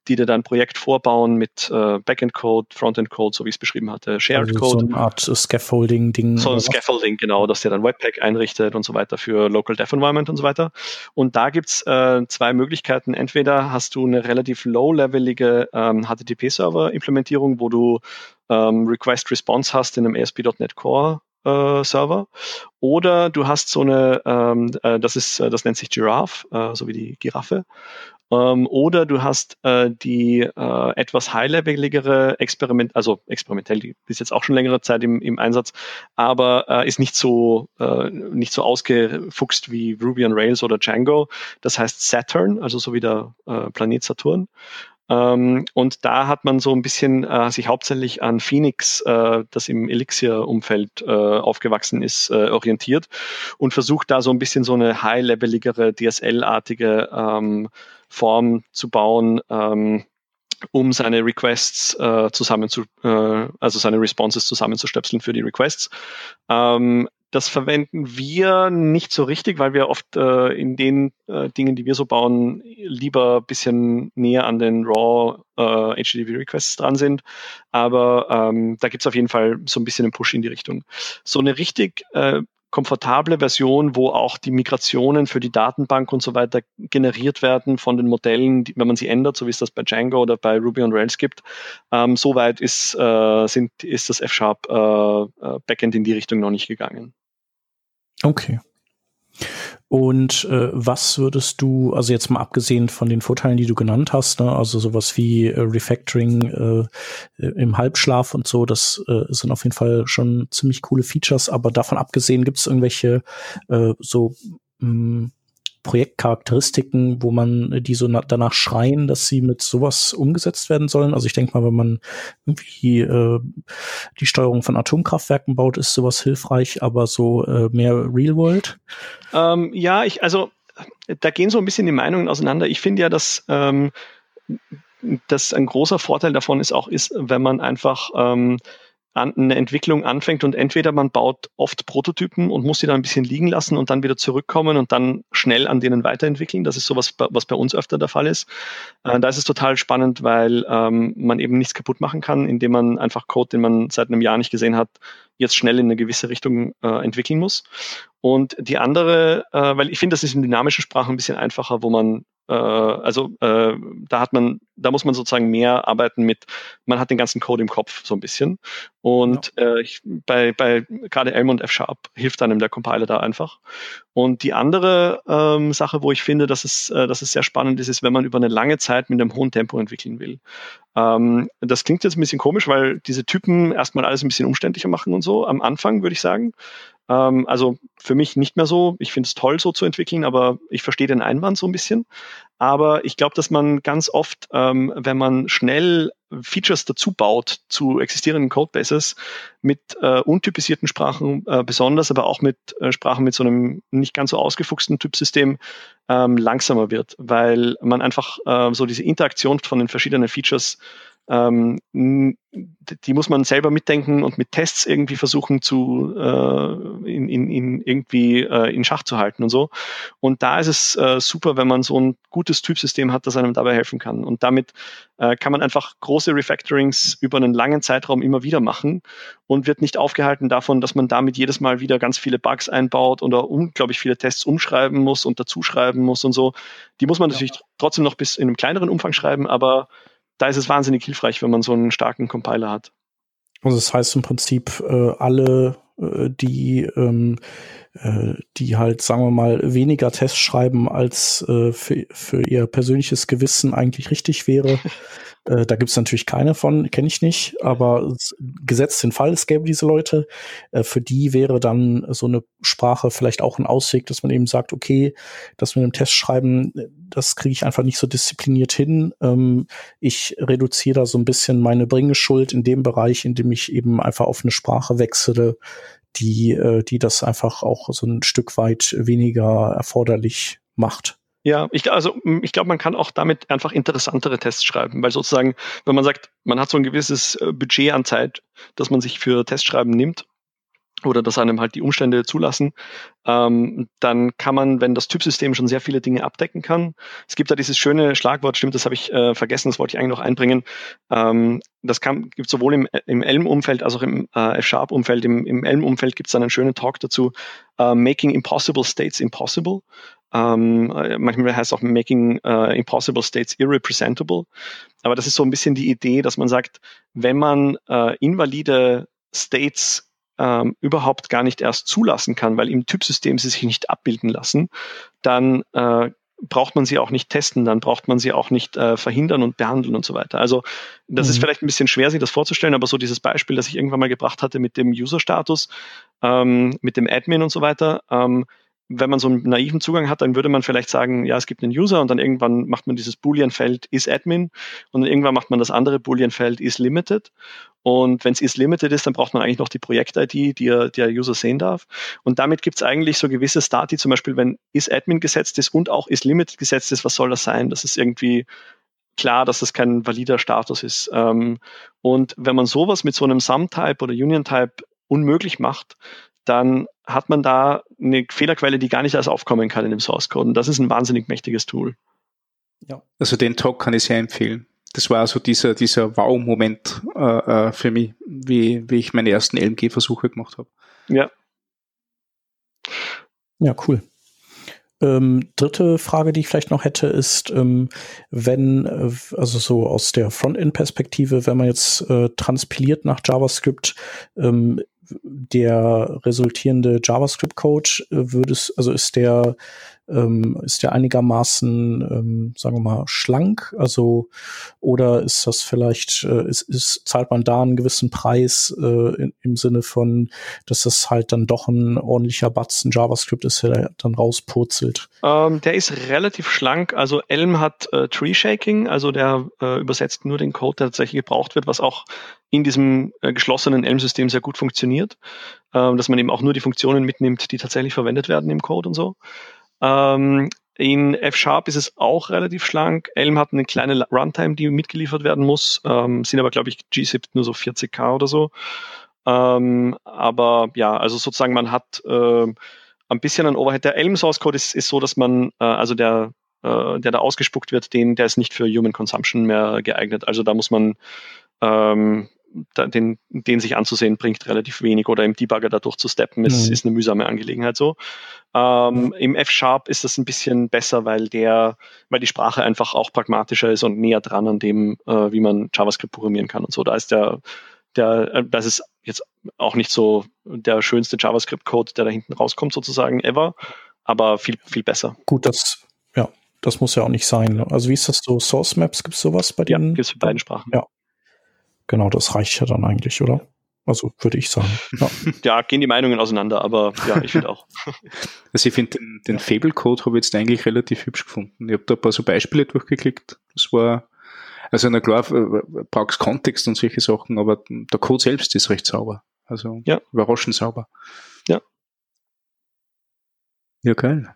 S4: die dir dann ein Projekt vorbauen mit äh, Backend-Code, Frontend-Code, so wie ich es beschrieben hatte, Shared also Code.
S1: So eine Art Scaffolding-Ding.
S4: So ein Scaffolding, genau, dass der dann Webpack einrichtet und so weiter für Local Dev Environment und so weiter. Und da gibt's äh, zwei Möglichkeiten. Entweder hast du eine relativ low-levelige ähm, HTTP-Server-Implementierung, wo du ähm, Request-Response hast in einem ASP.NET Core äh, Server. Oder du hast so eine, ähm, äh, das ist, äh, das nennt sich Giraffe, äh, so wie die Giraffe. Ähm, oder du hast äh, die äh, etwas high-leveligere Experiment, also experimentell, die ist jetzt auch schon längere Zeit im, im Einsatz, aber äh, ist nicht so nicht so ausgefuchst wie Ruby on Rails oder Django. Das heißt Saturn, also so wie der Planet Saturn. Ähm, und da hat man so ein bisschen äh, sich hauptsächlich an Phoenix, äh, das im Elixir-Umfeld äh, aufgewachsen ist, äh, orientiert und versucht da so ein bisschen so eine high-leveligere DSL-artige ähm, Form zu bauen. Ähm, um seine Requests äh, zusammen zu, äh, also seine Responses zusammenzustöpseln für die Requests. Ähm, das verwenden wir nicht so richtig, weil wir oft äh, in den äh, Dingen, die wir so bauen, lieber bisschen näher an den RAW äh, HTTP Requests dran sind. Aber ähm, da gibt's auf jeden Fall so ein bisschen einen Push in die Richtung. So eine richtig äh, komfortable Version, wo auch die Migrationen für die Datenbank und so weiter generiert werden von den Modellen, die, wenn man sie ändert, so wie es das bei Django oder bei Ruby on Rails gibt. Ähm, Soweit ist, äh, sind, ist das F-Sharp äh, äh Backend in die Richtung noch nicht gegangen.
S1: Okay. Und äh, was würdest du, also jetzt mal abgesehen von den Vorteilen, die du genannt hast, ne, also sowas wie äh, Refactoring äh, im Halbschlaf und so, das äh, sind auf jeden Fall schon ziemlich coole Features, aber davon abgesehen gibt es irgendwelche äh, so mh, mm, Projektcharakteristiken, wo man äh, die so danach schreien, dass sie mit sowas umgesetzt werden sollen. Also ich denke mal, wenn man irgendwie äh, die Steuerung von Atomkraftwerken baut, ist sowas hilfreich, aber so äh, mehr Real World.
S4: Ähm, ja, ich, also da gehen so ein bisschen die Meinungen auseinander. Ich finde ja, dass ähm, dass ein großer Vorteil davon ist auch ist, wenn man einfach ähm, an, eine Entwicklung anfängt und entweder man baut oft Prototypen und muss sie dann ein bisschen liegen lassen und dann wieder zurückkommen und dann schnell an denen weiterentwickeln. Das ist sowas, was bei uns öfter der Fall ist. Äh, da ist es total spannend, weil ähm, man eben nichts kaputt machen kann, indem man einfach Code, den man seit einem Jahr nicht gesehen hat, jetzt schnell in eine gewisse Richtung äh, entwickeln muss. Und die andere, äh, weil ich finde, das ist in dynamischen Sprachen ein bisschen einfacher, wo man äh, also äh, da hat man, da muss man sozusagen mehr arbeiten mit, man hat den ganzen Code im Kopf so ein bisschen. Und ja. äh, ich, bei, bei gerade Elm und F-Sharp hilft einem der Compiler da einfach. Und die andere ähm, Sache, wo ich finde, dass es, äh, dass es sehr spannend ist, ist, wenn man über eine lange Zeit mit einem hohen Tempo entwickeln will. Ähm, das klingt jetzt ein bisschen komisch, weil diese Typen erstmal alles ein bisschen umständlicher machen und so, am Anfang würde ich sagen. Ähm, also für mich nicht mehr so. Ich finde es toll, so zu entwickeln, aber ich verstehe den Einwand so ein bisschen. Aber ich glaube, dass man ganz oft, ähm, wenn man schnell Features dazu baut zu existierenden Codebases mit äh, untypisierten Sprachen äh, besonders, aber auch mit äh, Sprachen mit so einem nicht ganz so ausgefuchsten Typsystem ähm, langsamer wird, weil man einfach äh, so diese Interaktion von den verschiedenen Features ähm, die muss man selber mitdenken und mit Tests irgendwie versuchen zu äh, in, in, in irgendwie äh, in Schach zu halten und so. Und da ist es äh, super, wenn man so ein gutes Typsystem hat, das einem dabei helfen kann. Und damit äh, kann man einfach große Refactorings über einen langen Zeitraum immer wieder machen und wird nicht aufgehalten davon, dass man damit jedes Mal wieder ganz viele Bugs einbaut oder unglaublich viele Tests umschreiben muss und dazuschreiben muss und so. Die muss man natürlich trotzdem noch bis in einem kleineren Umfang schreiben, aber da ist es wahnsinnig hilfreich, wenn man so einen starken Compiler hat.
S1: Also das heißt im Prinzip, äh, alle, äh, die, ähm, äh, die halt, sagen wir mal, weniger Tests schreiben, als äh, für, für ihr persönliches Gewissen eigentlich richtig wäre, Äh, da gibt es natürlich keine von, kenne ich nicht, aber gesetzt den Fall, es gäbe diese Leute, äh, für die wäre dann so eine Sprache vielleicht auch ein Ausweg, dass man eben sagt, okay, das mit dem Test schreiben, das kriege ich einfach nicht so diszipliniert hin. Ähm, ich reduziere da so ein bisschen meine Bringeschuld in dem Bereich, in dem ich eben einfach auf eine Sprache wechsle, die, äh, die das einfach auch so ein Stück weit weniger erforderlich macht.
S4: Ja, ich, also ich glaube, man kann auch damit einfach interessantere Tests schreiben, weil sozusagen, wenn man sagt, man hat so ein gewisses äh, Budget an Zeit, das man sich für Testschreiben nimmt oder dass einem halt die Umstände zulassen, ähm, dann kann man, wenn das Typsystem schon sehr viele Dinge abdecken kann, es gibt da dieses schöne Schlagwort, stimmt, das habe ich äh, vergessen, das wollte ich eigentlich noch einbringen. Ähm, das kann, gibt sowohl im, im Elm-Umfeld als auch im äh, F-Sharp-Umfeld. Im, im Elm-Umfeld gibt es dann einen schönen Talk dazu, uh, Making Impossible States Impossible. Ähm, manchmal heißt es auch Making uh, Impossible States Irrepresentable. Aber das ist so ein bisschen die Idee, dass man sagt, wenn man uh, invalide States ähm, überhaupt gar nicht erst zulassen kann, weil im Typsystem sie sich nicht abbilden lassen, dann äh, braucht man sie auch nicht testen, dann braucht man sie auch nicht äh, verhindern und behandeln und so weiter. Also das mhm. ist vielleicht ein bisschen schwer, sich das vorzustellen, aber so dieses Beispiel, das ich irgendwann mal gebracht hatte mit dem User-Status, ähm, mit dem Admin und so weiter, ähm, wenn man so einen naiven Zugang hat, dann würde man vielleicht sagen, ja, es gibt einen User und dann irgendwann macht man dieses Boolean-Feld is admin und dann irgendwann macht man das andere Boolean-Feld is limited. Und wenn es is limited ist, dann braucht man eigentlich noch die Projekt-ID, die, der User sehen darf. Und damit gibt es eigentlich so gewisse Stati, zum Beispiel, wenn is admin gesetzt ist und auch is limited gesetzt ist, was soll das sein? Das ist irgendwie klar, dass das kein valider Status ist. Ähm, und wenn man sowas mit so einem Sum-Type oder Union-Type unmöglich macht, dann hat man da eine Fehlerquelle, die gar nicht erst aufkommen kann in dem Source Code. Und das ist ein wahnsinnig mächtiges Tool.
S5: Ja. Also den Talk kann ich sehr empfehlen. Das war also dieser, dieser Wow-Moment äh, äh für mich, wie, wie ich meine ersten LMG-Versuche gemacht habe.
S4: Ja.
S1: Ja, cool. Ähm, dritte Frage, die ich vielleicht noch hätte, ist, ähm, wenn, äh, also so aus der Frontend-Perspektive, wenn man jetzt äh, transpiliert nach JavaScript, ähm, der resultierende JavaScript-Code äh, würde es, also ist der ähm, ist der einigermaßen, ähm, sagen wir mal, schlank? Also oder ist das vielleicht, äh, ist, ist, zahlt man da einen gewissen Preis äh, in, im Sinne von, dass das halt dann doch ein ordentlicher Batzen JavaScript ist, der dann rauspurzelt?
S4: Ähm, der ist relativ schlank. Also Elm hat äh, Tree Shaking, also der äh, übersetzt nur den Code, der tatsächlich gebraucht wird, was auch in diesem äh, geschlossenen Elm-System sehr gut funktioniert, ähm, dass man eben auch nur die Funktionen mitnimmt, die tatsächlich verwendet werden im Code und so. Ähm, in F-Sharp ist es auch relativ schlank. Elm hat eine kleine Runtime, die mitgeliefert werden muss, ähm, sind aber, glaube ich, GZIP nur so 40k oder so. Ähm, aber ja, also sozusagen man hat äh, ein bisschen ein Overhead. Der Elm Source Code ist, ist so, dass man, äh, also der, äh, der da ausgespuckt wird, den, der ist nicht für Human Consumption mehr geeignet. Also da muss man ähm, den, den sich anzusehen, bringt relativ wenig oder im Debugger dadurch zu steppen, ist, mhm. ist eine mühsame Angelegenheit so. Ähm, Im F-Sharp ist das ein bisschen besser, weil der, weil die Sprache einfach auch pragmatischer ist und näher dran an dem, äh, wie man JavaScript programmieren kann und so. Da ist der, der, äh, das ist jetzt auch nicht so der schönste JavaScript-Code, der da hinten rauskommt, sozusagen, ever, aber viel, viel besser.
S1: Gut, das, ja, das muss ja auch nicht sein. Also wie ist das so? Source Maps, gibt es sowas bei denen?
S4: Ja, gibt es für beiden Sprachen.
S1: Ja. Genau, das reicht ja dann eigentlich, oder? Also würde ich sagen.
S4: Ja. ja, gehen die Meinungen auseinander, aber ja, ich finde auch.
S5: Also ich finde den, den Fable-Code habe ich jetzt eigentlich relativ hübsch gefunden. Ich habe da ein paar so Beispiele durchgeklickt. Das war, also na klar, äh, brauchst Kontext und solche Sachen, aber der Code selbst ist recht sauber. Also ja. überraschend sauber.
S4: Ja.
S5: Ja, geil.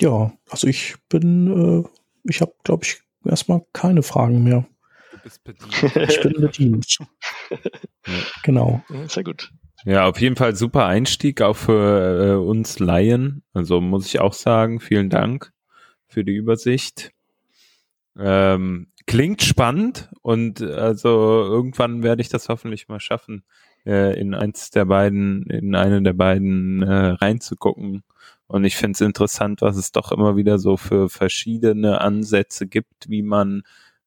S1: Ja, also ich bin, äh, ich habe, glaube ich, erstmal keine Fragen mehr bist bedient. ich bin bedient. ja. Genau.
S4: Sehr gut.
S3: Ja, auf jeden Fall super Einstieg auch für äh, uns Laien. Also muss ich auch sagen, vielen Dank für die Übersicht. Ähm, klingt spannend und also irgendwann werde ich das hoffentlich mal schaffen, äh, in eins der beiden, in eine der beiden äh, reinzugucken. Und ich finde es interessant, was es doch immer wieder so für verschiedene Ansätze gibt, wie man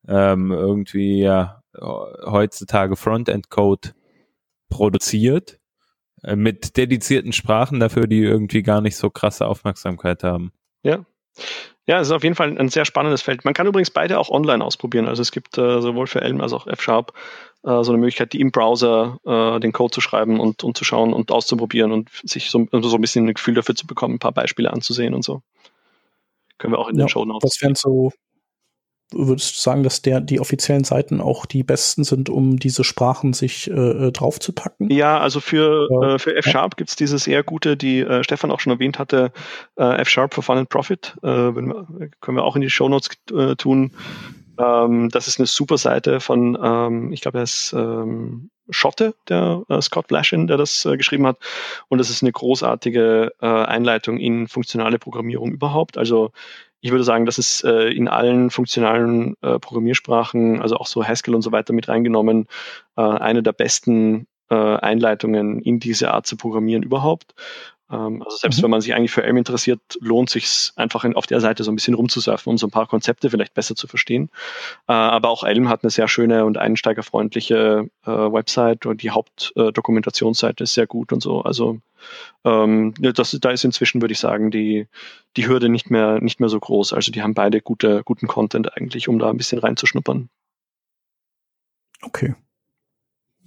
S3: ähm, irgendwie ja heutzutage Frontend-Code produziert äh, mit dedizierten Sprachen dafür, die irgendwie gar nicht so krasse Aufmerksamkeit haben.
S4: Ja. Ja, es ist auf jeden Fall ein sehr spannendes Feld. Man kann übrigens beide auch online ausprobieren. Also es gibt äh, sowohl für Elm als auch F-Sharp äh, so eine Möglichkeit, die im Browser äh, den Code zu schreiben und, und zu schauen und auszuprobieren und sich so, so ein bisschen ein Gefühl dafür zu bekommen, ein paar Beispiele anzusehen und so. Können wir auch in ja, den Show Notes.
S1: Was wären so würdest du sagen, dass der die offiziellen Seiten auch die besten sind, um diese Sprachen sich äh, draufzupacken?
S4: Ja, also für, ja. äh, für F-Sharp gibt es diese sehr gute, die äh, Stefan auch schon erwähnt hatte, äh, F-Sharp for Fun and Profit. Äh, wir, können wir auch in die Show Notes äh, tun. Ähm, das ist eine super Seite von, ähm, ich glaube, er ist ähm, Schotte, der äh, Scott Blashin, der das äh, geschrieben hat. Und das ist eine großartige äh, Einleitung in funktionale Programmierung überhaupt. Also ich würde sagen, das ist äh, in allen funktionalen äh, Programmiersprachen, also auch so Haskell und so weiter mit reingenommen, äh, eine der besten äh, Einleitungen in diese Art zu programmieren überhaupt. Ähm, also selbst mhm. wenn man sich eigentlich für Elm interessiert, lohnt sich einfach in, auf der Seite so ein bisschen rumzusurfen, um so ein paar Konzepte vielleicht besser zu verstehen. Äh, aber auch Elm hat eine sehr schöne und einsteigerfreundliche äh, Website und die Hauptdokumentationsseite ist sehr gut und so. Also ähm, das, da ist inzwischen, würde ich sagen, die, die Hürde nicht mehr, nicht mehr so groß. Also die haben beide gute, guten Content eigentlich, um da ein bisschen reinzuschnuppern.
S1: Okay.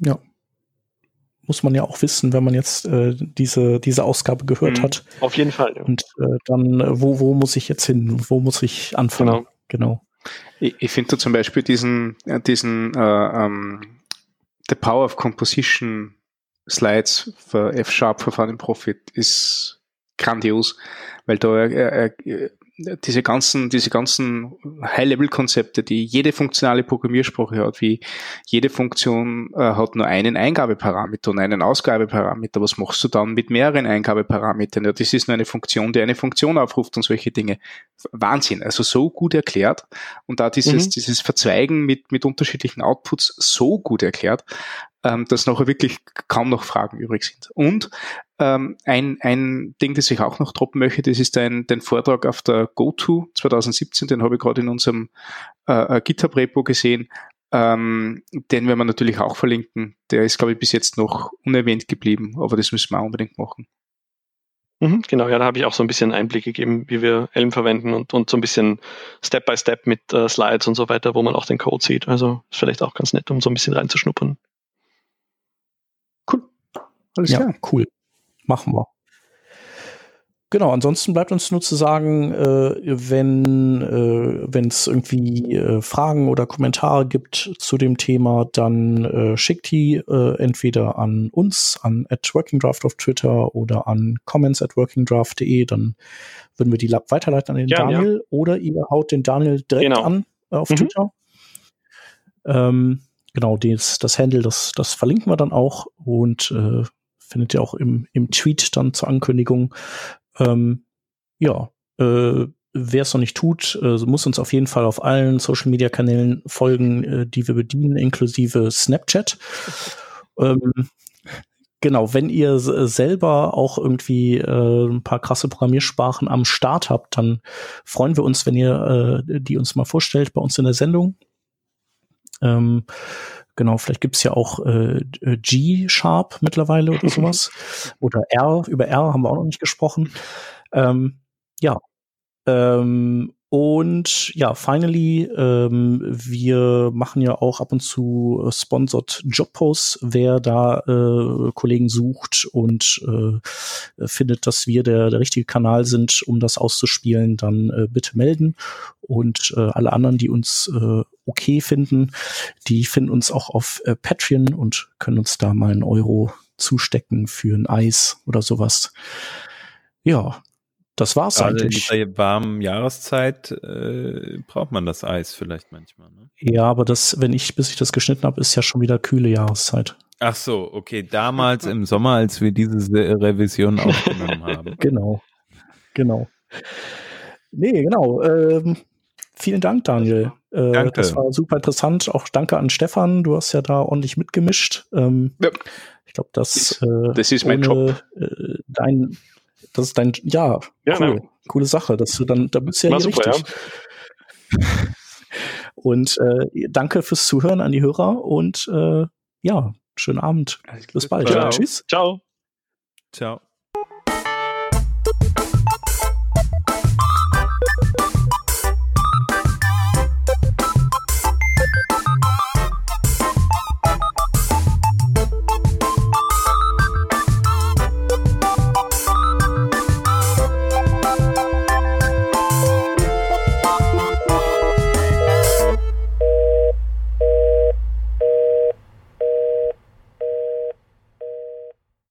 S1: Ja, muss man ja auch wissen, wenn man jetzt äh, diese, diese Ausgabe gehört mhm. hat.
S4: Auf jeden Fall.
S1: Ja. Und äh, dann, äh, wo, wo muss ich jetzt hin? Wo muss ich anfangen?
S5: Genau. genau. Ich, ich finde zum Beispiel diesen, äh, diesen äh, ähm, The Power of Composition Slides für F-Sharp für Fun Profit ist grandios, weil da er, er, diese ganzen, diese ganzen High-Level-Konzepte, die jede funktionale Programmiersprache hat, wie jede Funktion äh, hat nur einen Eingabeparameter und einen Ausgabeparameter. Was machst du dann mit mehreren Eingabeparametern? Ja, das ist nur eine Funktion, die eine Funktion aufruft und solche Dinge. Wahnsinn. Also so gut erklärt und da dieses, mhm. dieses Verzweigen mit, mit unterschiedlichen Outputs so gut erklärt, ähm, dass nachher wirklich kaum noch Fragen übrig sind. Und ähm, ein, ein Ding, das ich auch noch droppen möchte, das ist ein, den Vortrag auf der GoTo 2017, den habe ich gerade in unserem äh, äh, GitHub-Repo gesehen. Ähm, den werden wir natürlich auch verlinken. Der ist, glaube ich, bis jetzt noch unerwähnt geblieben, aber das müssen wir auch unbedingt machen.
S4: Mhm, genau, ja, da habe ich auch so ein bisschen Einblick gegeben, wie wir Elm verwenden und, und so ein bisschen Step by Step mit äh, Slides und so weiter, wo man auch den Code sieht. Also ist vielleicht auch ganz nett, um so ein bisschen reinzuschnuppern.
S1: Cool. Alles ja, klar. Cool machen wir. Genau, ansonsten bleibt uns nur zu sagen, äh, wenn äh, es irgendwie äh, Fragen oder Kommentare gibt zu dem Thema, dann äh, schickt die äh, entweder an uns, an at workingdraft auf Twitter oder an comments at workingdraft.de, dann würden wir die Lab weiterleiten an den ja, Daniel ja. oder ihr haut den Daniel direkt genau. an äh, auf mhm. Twitter. Ähm, genau, das, das Handle, das, das verlinken wir dann auch und äh, findet ihr auch im, im Tweet dann zur Ankündigung. Ähm, ja, äh, wer es noch nicht tut, äh, muss uns auf jeden Fall auf allen Social Media Kanälen folgen, äh, die wir bedienen, inklusive Snapchat. Ähm, genau, wenn ihr selber auch irgendwie äh, ein paar krasse Programmiersprachen am Start habt, dann freuen wir uns, wenn ihr äh, die uns mal vorstellt bei uns in der Sendung. Ähm, Genau, vielleicht gibt's ja auch äh, G-Sharp mittlerweile oder sowas. oder R, über R haben wir auch noch nicht gesprochen. Ähm, ja. Ähm, und ja, finally, ähm, wir machen ja auch ab und zu sponsored Jobposts. Wer da äh, Kollegen sucht und äh, findet, dass wir der, der richtige Kanal sind, um das auszuspielen, dann äh, bitte melden. Und äh, alle anderen, die uns äh, okay finden, die finden uns auch auf äh, Patreon und können uns da mal einen Euro zustecken für ein Eis oder sowas. Ja, das war's
S3: also
S1: eigentlich.
S3: In dieser warmen Jahreszeit äh, braucht man das Eis vielleicht manchmal. Ne?
S1: Ja, aber das, wenn ich, bis ich das geschnitten habe, ist ja schon wieder kühle Jahreszeit.
S3: Ach so, okay. Damals im Sommer, als wir diese Revision aufgenommen haben.
S1: Genau. Genau. Nee, genau. Ähm, vielen Dank, Daniel. Äh, danke. Das war super interessant. Auch danke an Stefan. Du hast ja da ordentlich mitgemischt. Ähm, ja. Ich glaube, das,
S5: äh, das ist mein ohne, Job.
S1: Äh, dein, das ist dein, ja, ja cool, ne. coole Sache, dass du dann, da bist du ja hier super, richtig. Ja. Und äh, danke fürs Zuhören an die Hörer und äh, ja, schönen Abend. Bis bald.
S4: Ciao. Tschüss. Ciao.
S3: Ciao.